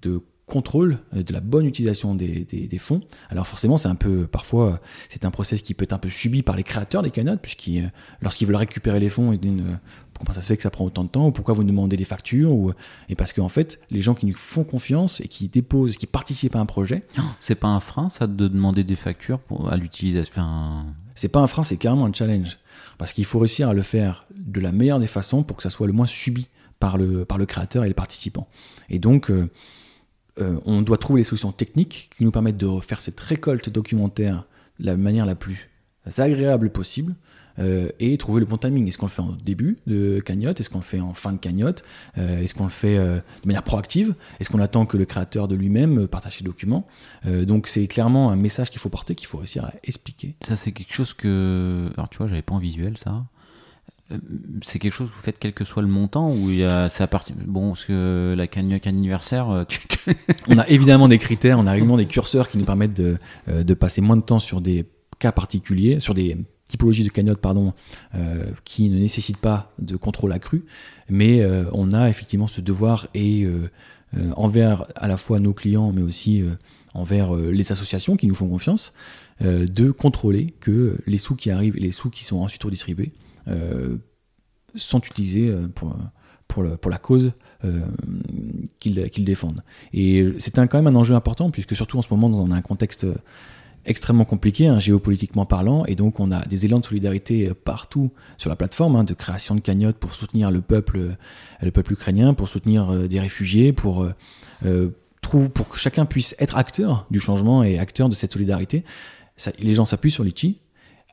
de contrôle euh, de la bonne utilisation des, fonds. Alors forcément, c'est un peu, parfois, c'est un process qui peut être un peu subi par les créateurs des cagnottes, puisqu'ils, euh, lorsqu'ils veulent récupérer les fonds, ils disent euh, comment ça se fait que ça prend autant de temps, ou pourquoi vous demandez des factures, ou, et parce qu'en fait, les gens qui nous font confiance et qui déposent, qui participent à un projet... C'est pas un frein, ça, de demander des factures pour, à l'utilisation C'est pas un frein, c'est carrément un challenge. Parce qu'il faut réussir à le faire de la meilleure des façons pour que ça soit le moins subi par le, créateur et les participants. Et donc... Euh, on doit trouver les solutions techniques qui nous permettent de faire cette récolte documentaire de la manière la plus agréable possible euh, et trouver le bon timing. Est-ce qu'on le fait en début de cagnotte? Est-ce qu'on le fait en fin de cagnotte? Euh, Est-ce qu'on le fait de manière proactive? Est-ce qu'on attend que le créateur de lui-même partage ses documents? Donc c'est clairement un message qu'il faut porter, qu'il faut réussir à expliquer. Ça c'est quelque chose que... Alors tu vois, j'avais pas en visuel ça. C'est quelque chose que vous faites quel que soit le montant ou c'est à partir bon parce que la cagnotte anniversaire euh, on a évidemment des critères on a évidemment des curseurs qui nous permettent de, euh, de, passer moins de temps sur des cas particuliers sur des typologies de cagnotte pardon euh, qui ne nécessitent pas de contrôle accru mais on a effectivement ce devoir et envers à la fois nos clients mais aussi envers les associations qui nous font confiance de contrôler que les sous qui arrivent et les sous qui sont ensuite redistribués euh, sont utilisés euh, pour, pour, pour la cause euh, qu'ils défendent. Et c'est quand même un enjeu important, puisque surtout en ce moment, dans un contexte extrêmement compliqué, hein, géopolitiquement parlant, et donc on a des élans de solidarité partout sur la plateforme, hein, de création de cagnottes pour soutenir le peuple, le peuple ukrainien, pour soutenir des réfugiés, pour, pour que chacun puisse être acteur du changement et acteur de cette solidarité. Les gens s'appuient sur Litchi,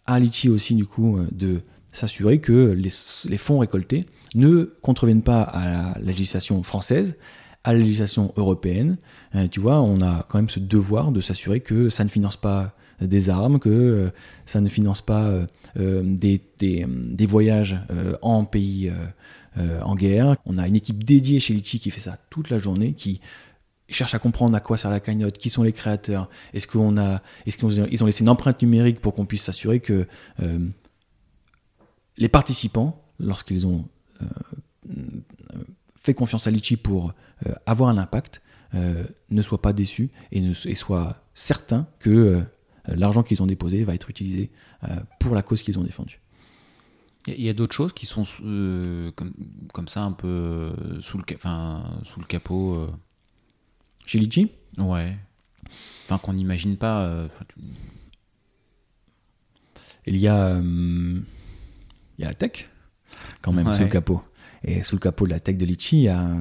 à Litchi aussi du coup de s'assurer que les, fonds récoltés ne contreviennent pas à la législation française, à la législation européenne. Euh, tu vois, on a quand même ce devoir de s'assurer que ça ne finance pas des armes, que euh, ça ne finance pas euh, des, des, voyages en pays en guerre. On a une équipe dédiée chez Litchi qui fait ça toute la journée, qui cherche à comprendre à quoi sert la cagnotte, qui sont les créateurs, est-ce qu'on a, est-ce qu'ils ont laissé une empreinte numérique pour qu'on puisse s'assurer que les participants, lorsqu'ils ont euh, fait confiance à Litchi pour euh, avoir un impact, euh, ne soient pas déçus et, ne, soient certains que l'argent qu'ils ont déposé va être utilisé pour la cause qu'ils ont défendue. Il y a d'autres choses qui sont comme, ça un peu sous le, sous le capot. Chez Litchi? Ouais. Enfin, qu'on n'imagine pas. Il y a il y a la tech, quand même, sous le capot. Et sous le capot de la tech de Litchi, il y a,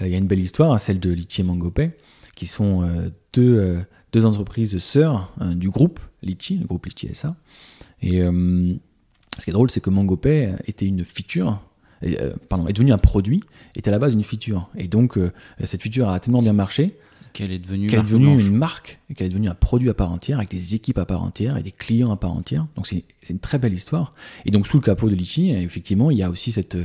il y a une belle histoire, celle de Litchi et Mangopay, qui sont deux, deux entreprises sœurs du groupe Litchi, le groupe Litchi SA. Et ce qui est drôle, c'est que MangoPay était une feature pardon, est devenu un produit, était à la base une feature. Et donc, cette feature a tellement bien marché qu'elle est devenue, est une marque, qu'elle est devenue un produit à part entière, avec des équipes à part entière et des clients à part entière. Donc c'est une très belle histoire. Et donc sous le capot de Litchi, effectivement, il y a aussi cette,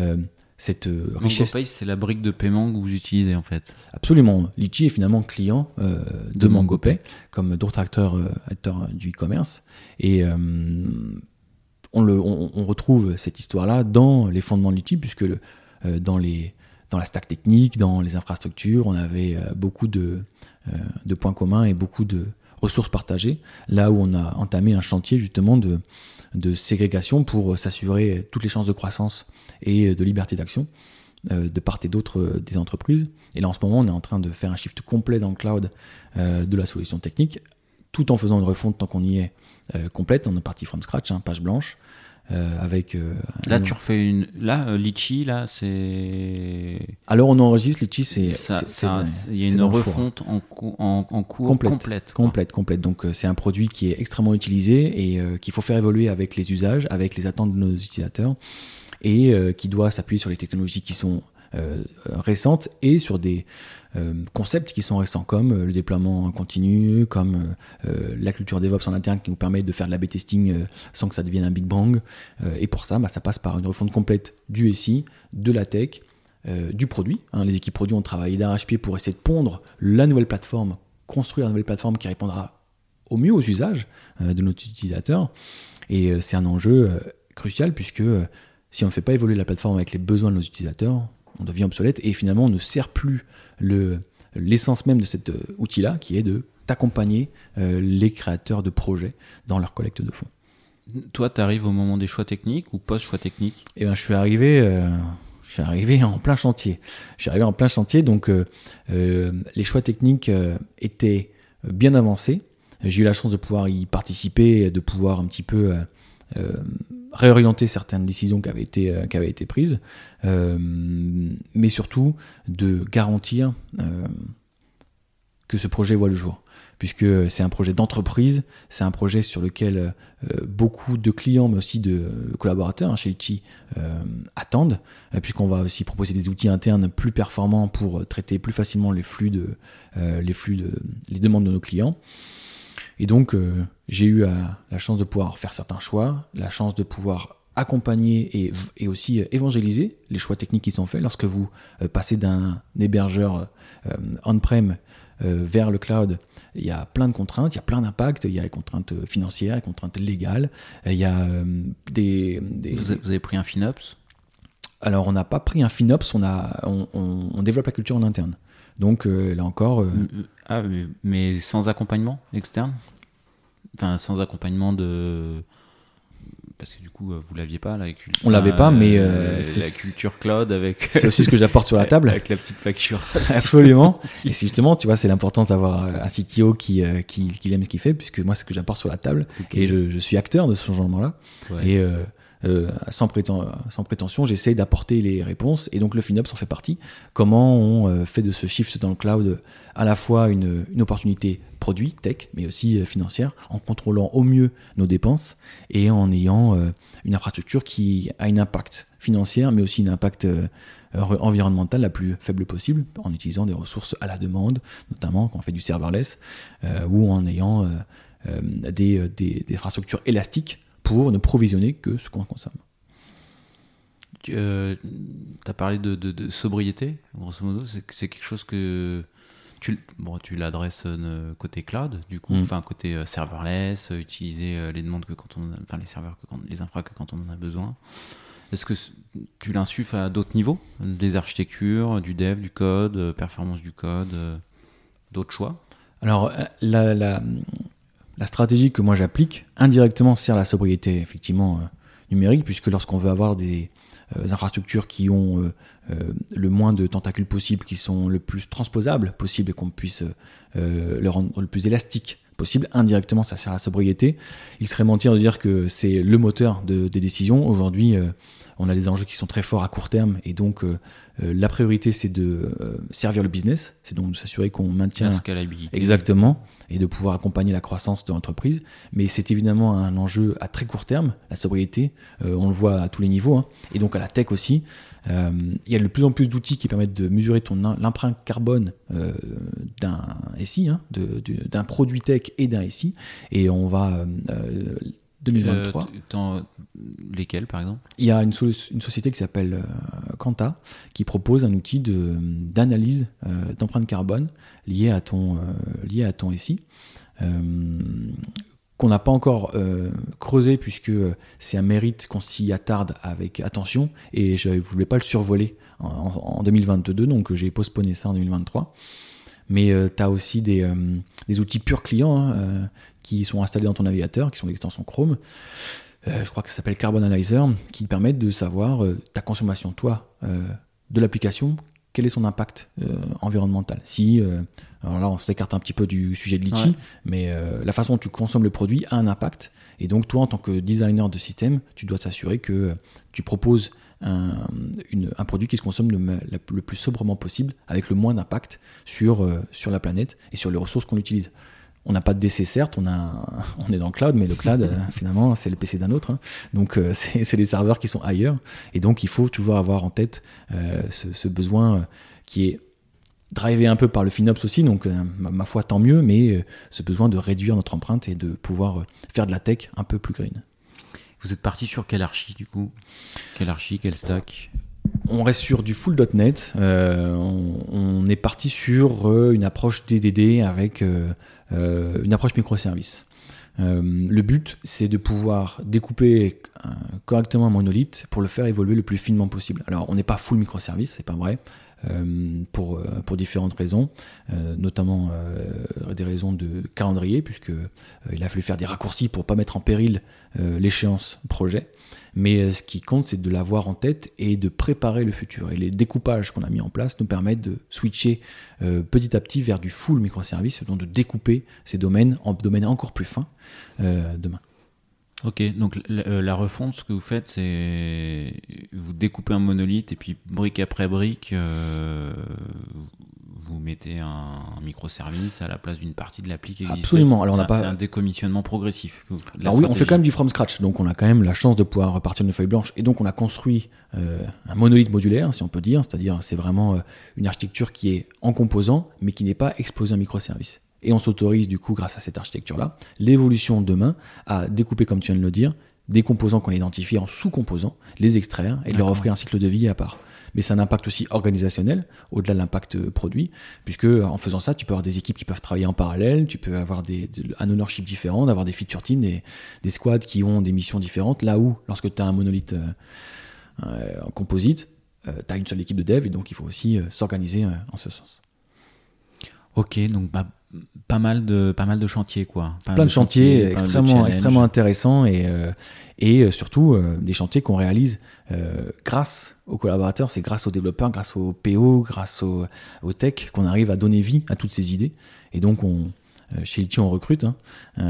euh, cette richesse. c'est la brique de paiement que vous utilisez en fait. Absolument. Litchi est finalement client euh, de, MangoPay, comme d'autres acteurs, euh, acteurs du e-commerce. Et on, le, on, retrouve cette histoire-là dans les fondements de Litchi, puisque le, dans les dans la stack technique, dans les infrastructures, on avait euh, beaucoup de, euh, de, points communs et beaucoup de ressources partagées, là où on a entamé un chantier justement de, de ségrégation pour s'assurer toutes les chances de croissance et de liberté d'action euh, de part et d'autre des entreprises. Et là en ce moment, on est en train de faire un shift complet dans le cloud de la solution technique, tout en faisant une refonte tant qu'on y est complète, on est parti from scratch, hein, page blanche, euh, avec. Euh, là, tu refais une. Là, euh, Litchi, là, c'est. Alors, on enregistre Litchi, c'est. Il y a une refonte en, en, en cours complète. Complète, complète, complète. Donc, c'est un produit qui est extrêmement utilisé et qu'il faut faire évoluer avec les usages, avec les attentes de nos utilisateurs et qui doit s'appuyer sur les technologies qui sont récentes et sur des euh, concepts qui sont récents, comme euh, le déploiement continu, comme euh, la culture DevOps en interne qui nous permet de faire de la B-testing sans que ça devienne un Big Bang. et pour ça, bah, ça passe par une refonte complète du SI, de la tech, du produit. Hein. Les équipes produits ont travaillé d'arrache-pied pour essayer de pondre la nouvelle plateforme, construire la nouvelle plateforme qui répondra au mieux aux usages de nos utilisateurs. Et c'est un enjeu crucial puisque si on ne fait pas évoluer la plateforme avec les besoins de nos utilisateurs, on devient obsolète et finalement on ne sert plus l'essence même de cet euh, outil-là, qui est de t'accompagner euh, les créateurs de projets dans leur collecte de fonds. Toi, tu arrives au moment des choix techniques ou post-choix techniques? Eh ben, je suis arrivé, euh, je suis arrivé en plein chantier. Je suis arrivé en plein chantier, donc les choix techniques étaient bien avancés. J'ai eu la chance de pouvoir y participer, de pouvoir un petit peu réorienter certaines décisions qui avaient été, euh, prises, euh, mais surtout de garantir euh, que ce projet voit le jour. Puisque c'est un projet d'entreprise, c'est un projet sur lequel beaucoup de clients, mais aussi de collaborateurs hein, chez Litchi attendent, puisqu'on va aussi proposer des outils internes plus performants pour traiter plus facilement les flux de, les flux de, les demandes de nos clients. Et donc, euh, j'ai eu euh, la chance de pouvoir faire certains choix, la chance de pouvoir accompagner et, aussi euh, évangéliser les choix techniques qui sont faits lorsque vous passez d'un hébergeur on-prem vers le cloud. Il y a plein de contraintes, il y a plein d'impacts, il y a des contraintes financières, des contraintes légales, il y a des, Vous, avez pris un FinOps? Alors, on n'a pas pris un FinOps, on, a, on, développe la culture en interne. Donc, là encore... Ah, mais sans accompagnement externe? Enfin, sans accompagnement de. Parce que du coup, vous l'aviez pas, la culture. On l'avait pas, mais. Euh, c'est la culture cloud avec. C'est aussi ce que j'apporte sur la table. avec la petite facture. Absolument. Et c'est justement, tu vois, c'est l'importance d'avoir un CTO qui, euh, qui, qui, aime ce qu'il fait, puisque moi, c'est ce que j'apporte sur la table. Et je, je, suis acteur de ce changement-là. Et. Euh, euh, sans, prétention, j'essaie d'apporter les réponses et donc le FinOps en fait partie. Comment on euh, fait de ce shift dans le cloud à la fois une, opportunité produit, tech, mais aussi euh, financière, en contrôlant au mieux nos dépenses et en ayant une infrastructure qui a un impact financier, mais aussi un impact environnemental la plus faible possible, en utilisant des ressources à la demande, notamment quand on fait du serverless, ou en ayant des, des, infrastructures élastiques pour ne provisionner que ce qu'on consomme. Tu euh, as parlé de, sobriété, grosso modo, c'est quelque chose que tu, bon, tu l'adresses euh, côté cloud, du coup, mm. enfin côté euh, serverless, utiliser les demandes que quand on, enfin les serveurs que quand, les infra que quand on en a besoin. Est-ce que tu l'insuffles à d'autres niveaux, des architectures, du dev, du code, performance du code, d'autres choix? Alors la, la, la stratégie que moi j'applique indirectement sert la sobriété effectivement euh, numérique, puisque lorsqu'on veut avoir des euh, infrastructures qui ont euh, le moins de tentacules possible, qui sont le plus transposables possible et qu'on puisse le rendre le plus élastique possible, indirectement ça sert la sobriété. Il serait mentir de dire que c'est le moteur des décisions. Aujourd'hui, on a des enjeux qui sont très forts à court terme et donc la priorité c'est de servir le business, c'est donc de s'assurer qu'on maintient la scalabilité. Exactement et de pouvoir accompagner la croissance de l'entreprise. Mais c'est évidemment un enjeu à très court terme, la sobriété, on le voit à tous les niveaux, hein, et donc à la tech aussi. Euh, il y a de plus en plus d'outils qui permettent de mesurer ton l'empreinte carbone euh, d'un SI, hein, d'un produit tech et d'un SI. Et on va 2023. Euh, lesquels, par exemple? Il y a une, une société qui s'appelle Quanta qui propose un outil d'analyse d'empreinte carbone lié à ton, lié à ton SI qu'on n'a pas encore euh, creusé puisque c'est un mérite qu'on s'y attarde avec attention et je ne voulais pas le survoler en, 2022 donc j'ai postponé ça en 2023 mais euh, tu as aussi des, euh, des, outils purs clients hein, qui sont installés dans ton navigateur qui sont l'extension Chrome je crois que ça s'appelle Carbon Analyzer qui permettent de savoir ta consommation toi de l'application quel est son impact environnemental si alors là, on s'écarte un petit peu du sujet de Litchi, mais euh, la façon dont tu consommes le produit a un impact. Et donc, toi, en tant que designer de système, tu dois t'assurer que tu proposes un, produit qui se consomme le, plus sobrement possible, avec le moins d'impact sur, euh, sur la planète et sur les ressources qu'on utilise. On n'a pas de DC, certes, on, a, on est dans le cloud, mais le cloud, euh, finalement, c'est le PC d'un autre. Hein. Donc, c'est des serveurs qui sont ailleurs. Et donc, il faut toujours avoir en tête ce, ce, besoin qui est drivé un peu par le FinOps aussi, donc euh, ma, foi tant mieux, mais euh, ce besoin de réduire notre empreinte et de pouvoir euh, faire de la tech un peu plus green. Vous êtes parti sur quelle archi du coup? Quelle archi, quel stack? On reste sur du full.net. on, est parti sur une approche DDD avec une approche microservice. le but, c'est de pouvoir découper correctement un monolithe pour le faire évoluer le plus finement possible. Alors, on n'est pas full microservice, c'est pas vrai. Euh, pour, euh, pour différentes raisons, euh, notamment des raisons de calendrier, puisqu'il a fallu faire des raccourcis pour ne pas mettre en péril l'échéance projet. Mais ce qui compte, c'est de l'avoir en tête et de préparer le futur. Et les découpages qu'on a mis en place nous permettent de switcher petit à petit vers du full microservice, donc de découper ces domaines en domaines encore plus fins demain. Ok, donc euh, la, refonte, ce que vous faites, c'est vous découpez un monolithe et puis brique après brique, euh, vous mettez un, microservice à la place d'une partie de l'appli qui existe. Absolument. Alors on n'a pas. C'est un décommissionnement progressif. Alors oui, on fait quand même du from scratch, donc on a quand même la chance de pouvoir repartir d'une feuille blanche et donc on a construit euh, un monolithe modulaire, si on peut dire, c'est-à-dire c'est vraiment une architecture qui est en composant mais qui n'est pas exposée en microservice et on s'autorise du coup, grâce à cette architecture-là, l'évolution demain à découper, comme tu viens de le dire, des composants qu'on identifie en sous-composants, les extraire et leur offrir un cycle de vie à part. Mais c'est un impact aussi organisationnel, au-delà de l'impact produit, puisque en faisant ça, tu peux avoir des équipes qui peuvent travailler en parallèle, tu peux avoir des, un ownership différent, avoir des feature teams, des, des, squads qui ont des missions différentes, là où, lorsque tu as un monolithe euh, euh, en composite, euh, tu as une seule équipe de dev, et donc il faut aussi s'organiser en ce sens. Ok, donc bah, pas mal de pas mal de chantiers quoi. Plein de, chantiers, extrêmement extrêmement intéressants et euh, et euh, surtout euh, des chantiers qu'on réalise grâce aux collaborateurs, c'est grâce aux développeurs, grâce aux PO, grâce aux, tech qu'on arrive à donner vie à toutes ces idées. Et donc on chez Litchi, on recrute. Hein.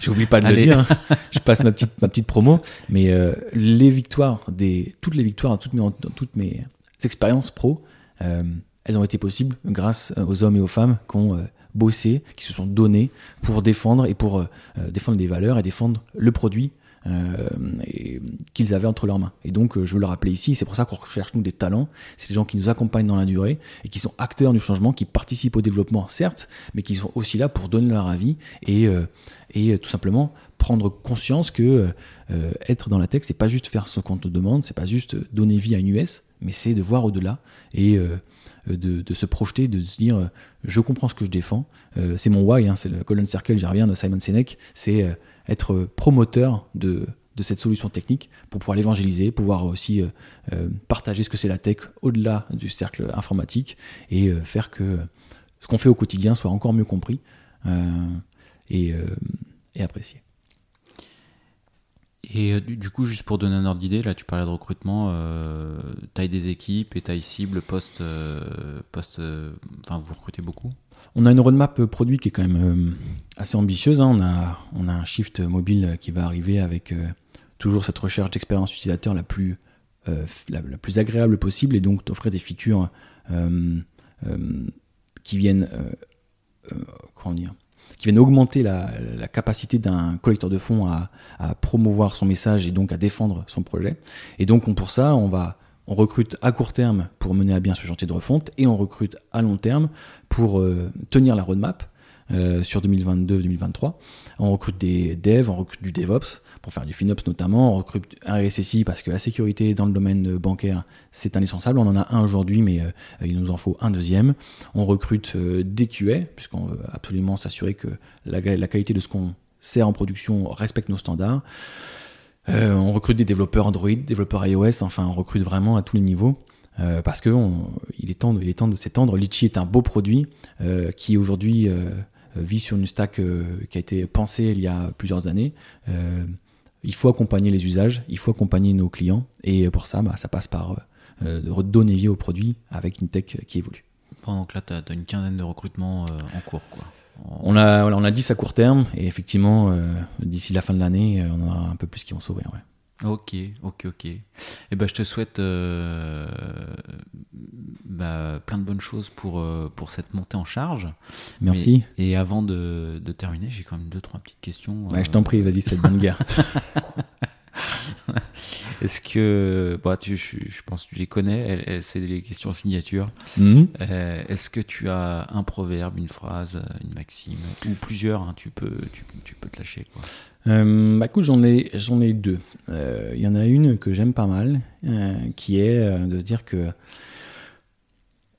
J'oublie pas de le dire. Hein. Je passe ma petite, ma petite promo. Mais les victoires, des, toutes les victoires, toutes mes, toutes mes expériences pro, elles ont été possibles grâce aux hommes et aux femmes qui ont bossé, qui se sont donnés pour défendre et pour euh, euh, défendre des valeurs et défendre le produit euh, qu'ils avaient entre leurs mains. Et donc, je veux le rappeler ici, c'est pour ça qu'on recherche nous des talents, c'est des gens qui nous accompagnent dans la durée et qui sont acteurs du changement, qui participent au développement, certes, mais qui sont aussi là pour donner leur avis et, et tout simplement prendre conscience que être dans la tech, c'est pas juste faire ce qu'on te demande, c'est pas juste donner vie à une US, mais c'est de voir au-delà euh, de, se projeter, de se dire euh, je comprends ce que je défends. Euh, c'est mon why, hein, c'est le Golden Circle, j'y reviens de Simon Sinek, c'est être promoteur de, cette solution technique pour pouvoir l'évangéliser, pouvoir aussi partager ce que c'est la tech au-delà du cercle informatique et faire que ce qu'on fait au quotidien soit encore mieux compris et apprécié. Et euh, du, coup, juste pour donner un ordre d'idée, là tu parlais de recrutement, euh, taille des équipes et taille cible, poste, euh, poste enfin vous recrutez beaucoup? On a une roadmap produit qui est quand même assez ambitieuse. Hein. On, a, on a un shift mobile qui va arriver avec toujours cette recherche d'expérience utilisateur la plus la, plus agréable possible et donc t'offrir des features qui viennent comment dire? Qui viennent augmenter la, capacité d'un collecteur de fonds à, promouvoir son message et donc à défendre son projet. Et donc pour ça, on va on recrute à court terme pour mener à bien ce chantier de refonte et on recrute à long terme pour euh, tenir la roadmap euh, sur 2022-2023. On recrute des devs, on recrute du DevOps pour faire du FinOps notamment, on recrute un RSSI parce que la sécurité dans le domaine bancaire c'est indispensable. On en a un aujourd'hui, mais euh, il nous en faut un deuxième. On recrute des QA puisqu'on veut absolument s'assurer que la, qualité de ce qu'on sert en production respecte nos standards. Euh, on recrute des développeurs Android, développeurs iOS, enfin on recrute vraiment à tous les niveaux. Euh, parce que il, est temps de, s'étendre. Litchi est un beau produit euh, qui aujourd'hui vit sur une stack qui a été pensée il y a plusieurs années. il faut accompagner les usages, il faut accompagner nos clients, et pour ça, bah, ça passe par de redonner vie au produit avec une tech qui évolue. Donc là, tu as, une quinzaine de recrutements en cours. Quoi. On a, on a 10 à court terme et effectivement, euh, d'ici la fin de l'année, euh, on aura un peu plus qui vont s'ouvrir. Ok, ok, ok. Et eh ben, je te souhaite euh, bah, plein de bonnes choses pour, pour cette montée en charge. Merci. et avant de, terminer, j'ai quand même deux, trois petites questions. Ouais, je t'en prie, vas-y, c'est bonne guerre. Est-ce que, bah, tu, je, pense que tu les connais, c'est des questions signature. Mhm. Euh, est-ce que tu as un proverbe, une phrase, une maxime, ou plusieurs hein, tu, peux, tu, peux te lâcher quoi. Euh, bah écoute, j'en ai, j'en ai deux. Euh, il y en a une que j'aime pas mal, qui est de se dire que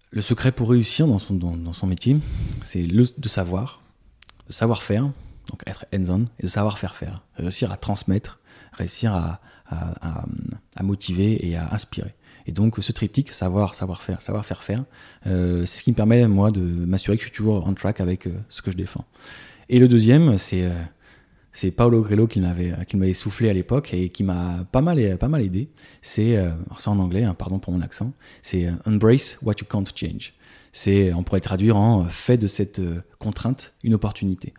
le secret pour réussir dans son, dans, son métier, c'est de savoir, de savoir faire, donc être hands-on, et de savoir faire faire, réussir à transmettre, réussir à, à, motiver et à inspirer. Et donc ce triptyque, savoir, savoir faire, savoir faire faire, euh, c'est ce qui me permet moi de m'assurer que je suis toujours on track avec euh, ce que je défends. Et le deuxième, c'est euh, Paolo Grello qui m'avait qui m'avait soufflé à l'époque et qui m'a pas mal pas mal aidé. C'est ça en anglais, hein, pardon pour mon accent. C'est embrace what you can't change. C'est on pourrait traduire en fait de cette contrainte une opportunité.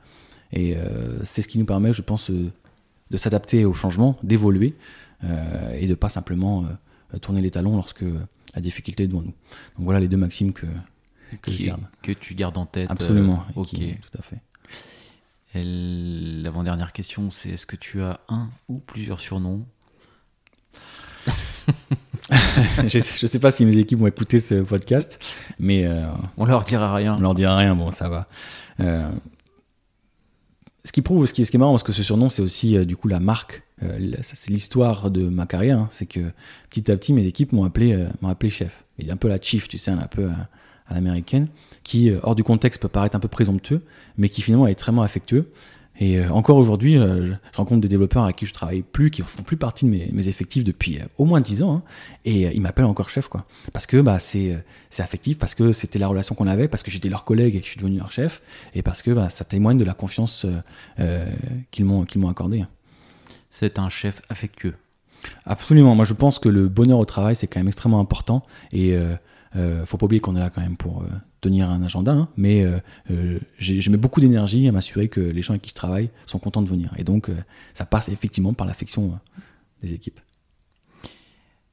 Et c'est ce qui nous permet, je pense, de s'adapter au changement, d'évoluer euh, et de pas simplement euh, tourner les talons lorsque la difficulté est devant nous. Donc voilà les deux maximes que, que je garde. Que tu gardes en tête. Absolument. Euh, ok. tout à fait. L'avant-dernière question, c'est est-ce que tu as un ou plusieurs surnoms je, ne sais pas si mes équipes vont écouter ce podcast, mais on leur dira rien. On leur dira rien, bon, ça va ce qui prouve, ce qui est, ce qui est marrant, parce que ce surnom, c'est aussi euh, du coup la marque. Euh, c'est l'histoire de ma carrière. Hein. c'est que petit à petit, mes équipes m'ont appelé, euh, m'ont appelé chef. Il y a un peu la chief, tu sais, un peu à l'américaine, qui, hors du contexte, peut paraître un peu présomptueux, mais qui finalement est extrêmement affectueux. Et euh, encore aujourd'hui, euh, je rencontre des développeurs avec qui je travaille plus, qui font plus partie de mes, effectifs depuis euh, au moins 10 ans, hein, et ils m'appellent encore chef, quoi. Parce que bah, c'est affectif, parce que c'était la relation qu'on avait, parce que j'étais leur collègue et que je suis devenu leur chef, et parce que bah, ça témoigne de la confiance qu'ils m'ont accordée. C'est un chef affectueux. Absolument. Moi, je pense que le bonheur au travail, c'est quand même extrêmement important, et euh, faut pas oublier qu'on est là quand même pour euh, tenir un agenda, hein, mais euh, je mets beaucoup d'énergie à m'assurer que les gens avec qui je travaille sont contents de venir. Et donc, ça passe effectivement par l'affection des équipes.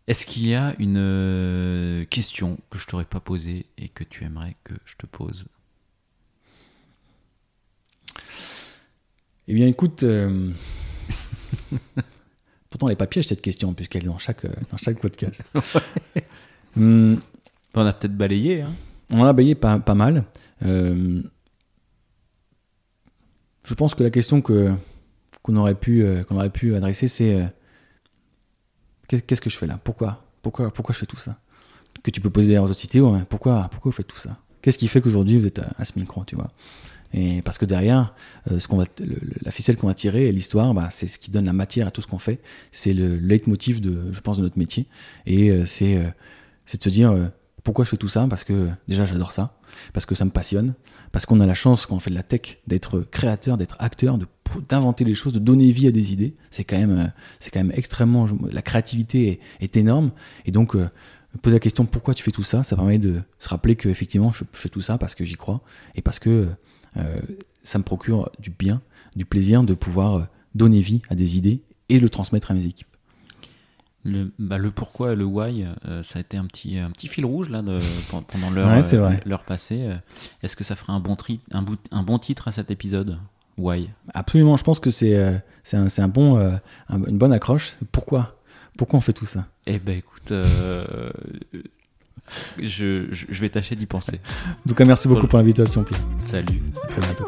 Est-ce qu'il y a une question que je t'aurais pas posée et que tu aimerais que je te pose? Eh bien, écoute, pourtant elle n'est pas piège cette question puisqu'elle est dans chaque, dans chaque podcast. Hum, on a peut-être balayé. Hein. On a balayé pas, mal. Euh, je pense que la question que qu'on aurait pu euh, qu'on aurait pu adresser, c'est euh, qu'est-ce que je fais là? Pourquoi Pourquoi Pourquoi je fais tout ça? Que tu peux poser aux autres cités, pourquoi Pourquoi vous faites tout ça? Qu'est-ce qui fait qu'aujourd'hui vous êtes à, ce micro, tu vois? Et parce que derrière, ce qu'on va, la ficelle qu'on va tirer l'histoire, bah, c'est ce qui donne la matière à tout ce qu'on fait. C'est le leitmotiv de, je pense, de notre métier. Et c'est, c'est de se dire, pourquoi je fais tout ça? Parce que déjà j'adore ça, parce que ça me passionne, parce qu'on a la chance quand on fait de la tech d'être créateur, d'être acteur, d'inventer les choses, de donner vie à des idées. C'est quand même, euh, extrêmement. La créativité est, énorme, et donc euh, poser la question pourquoi tu fais tout ça, ça permet de se rappeler que effectivement je fais tout ça parce que j'y crois et parce que euh, ça me procure du bien, du plaisir de pouvoir donner vie à des idées et le transmettre à mes équipes. Le, bah, le pourquoi, le why, euh, ça a été un petit, un petit fil rouge là, de, pendant l'heure Ouais, l'heure passée. Euh, Est-ce que ça ferait un bon, tri, un, bout- un bon titre à cet épisode? Why? Absolument, je pense que c'est euh, un, bon, euh, un- une bonne accroche. Pourquoi? Pourquoi on fait tout ça? Eh ben écoute, euh, je, je, je vais tâcher d'y penser. En tout cas, merci beaucoup pour l'invitation, Pierre. Salut. À très bientôt.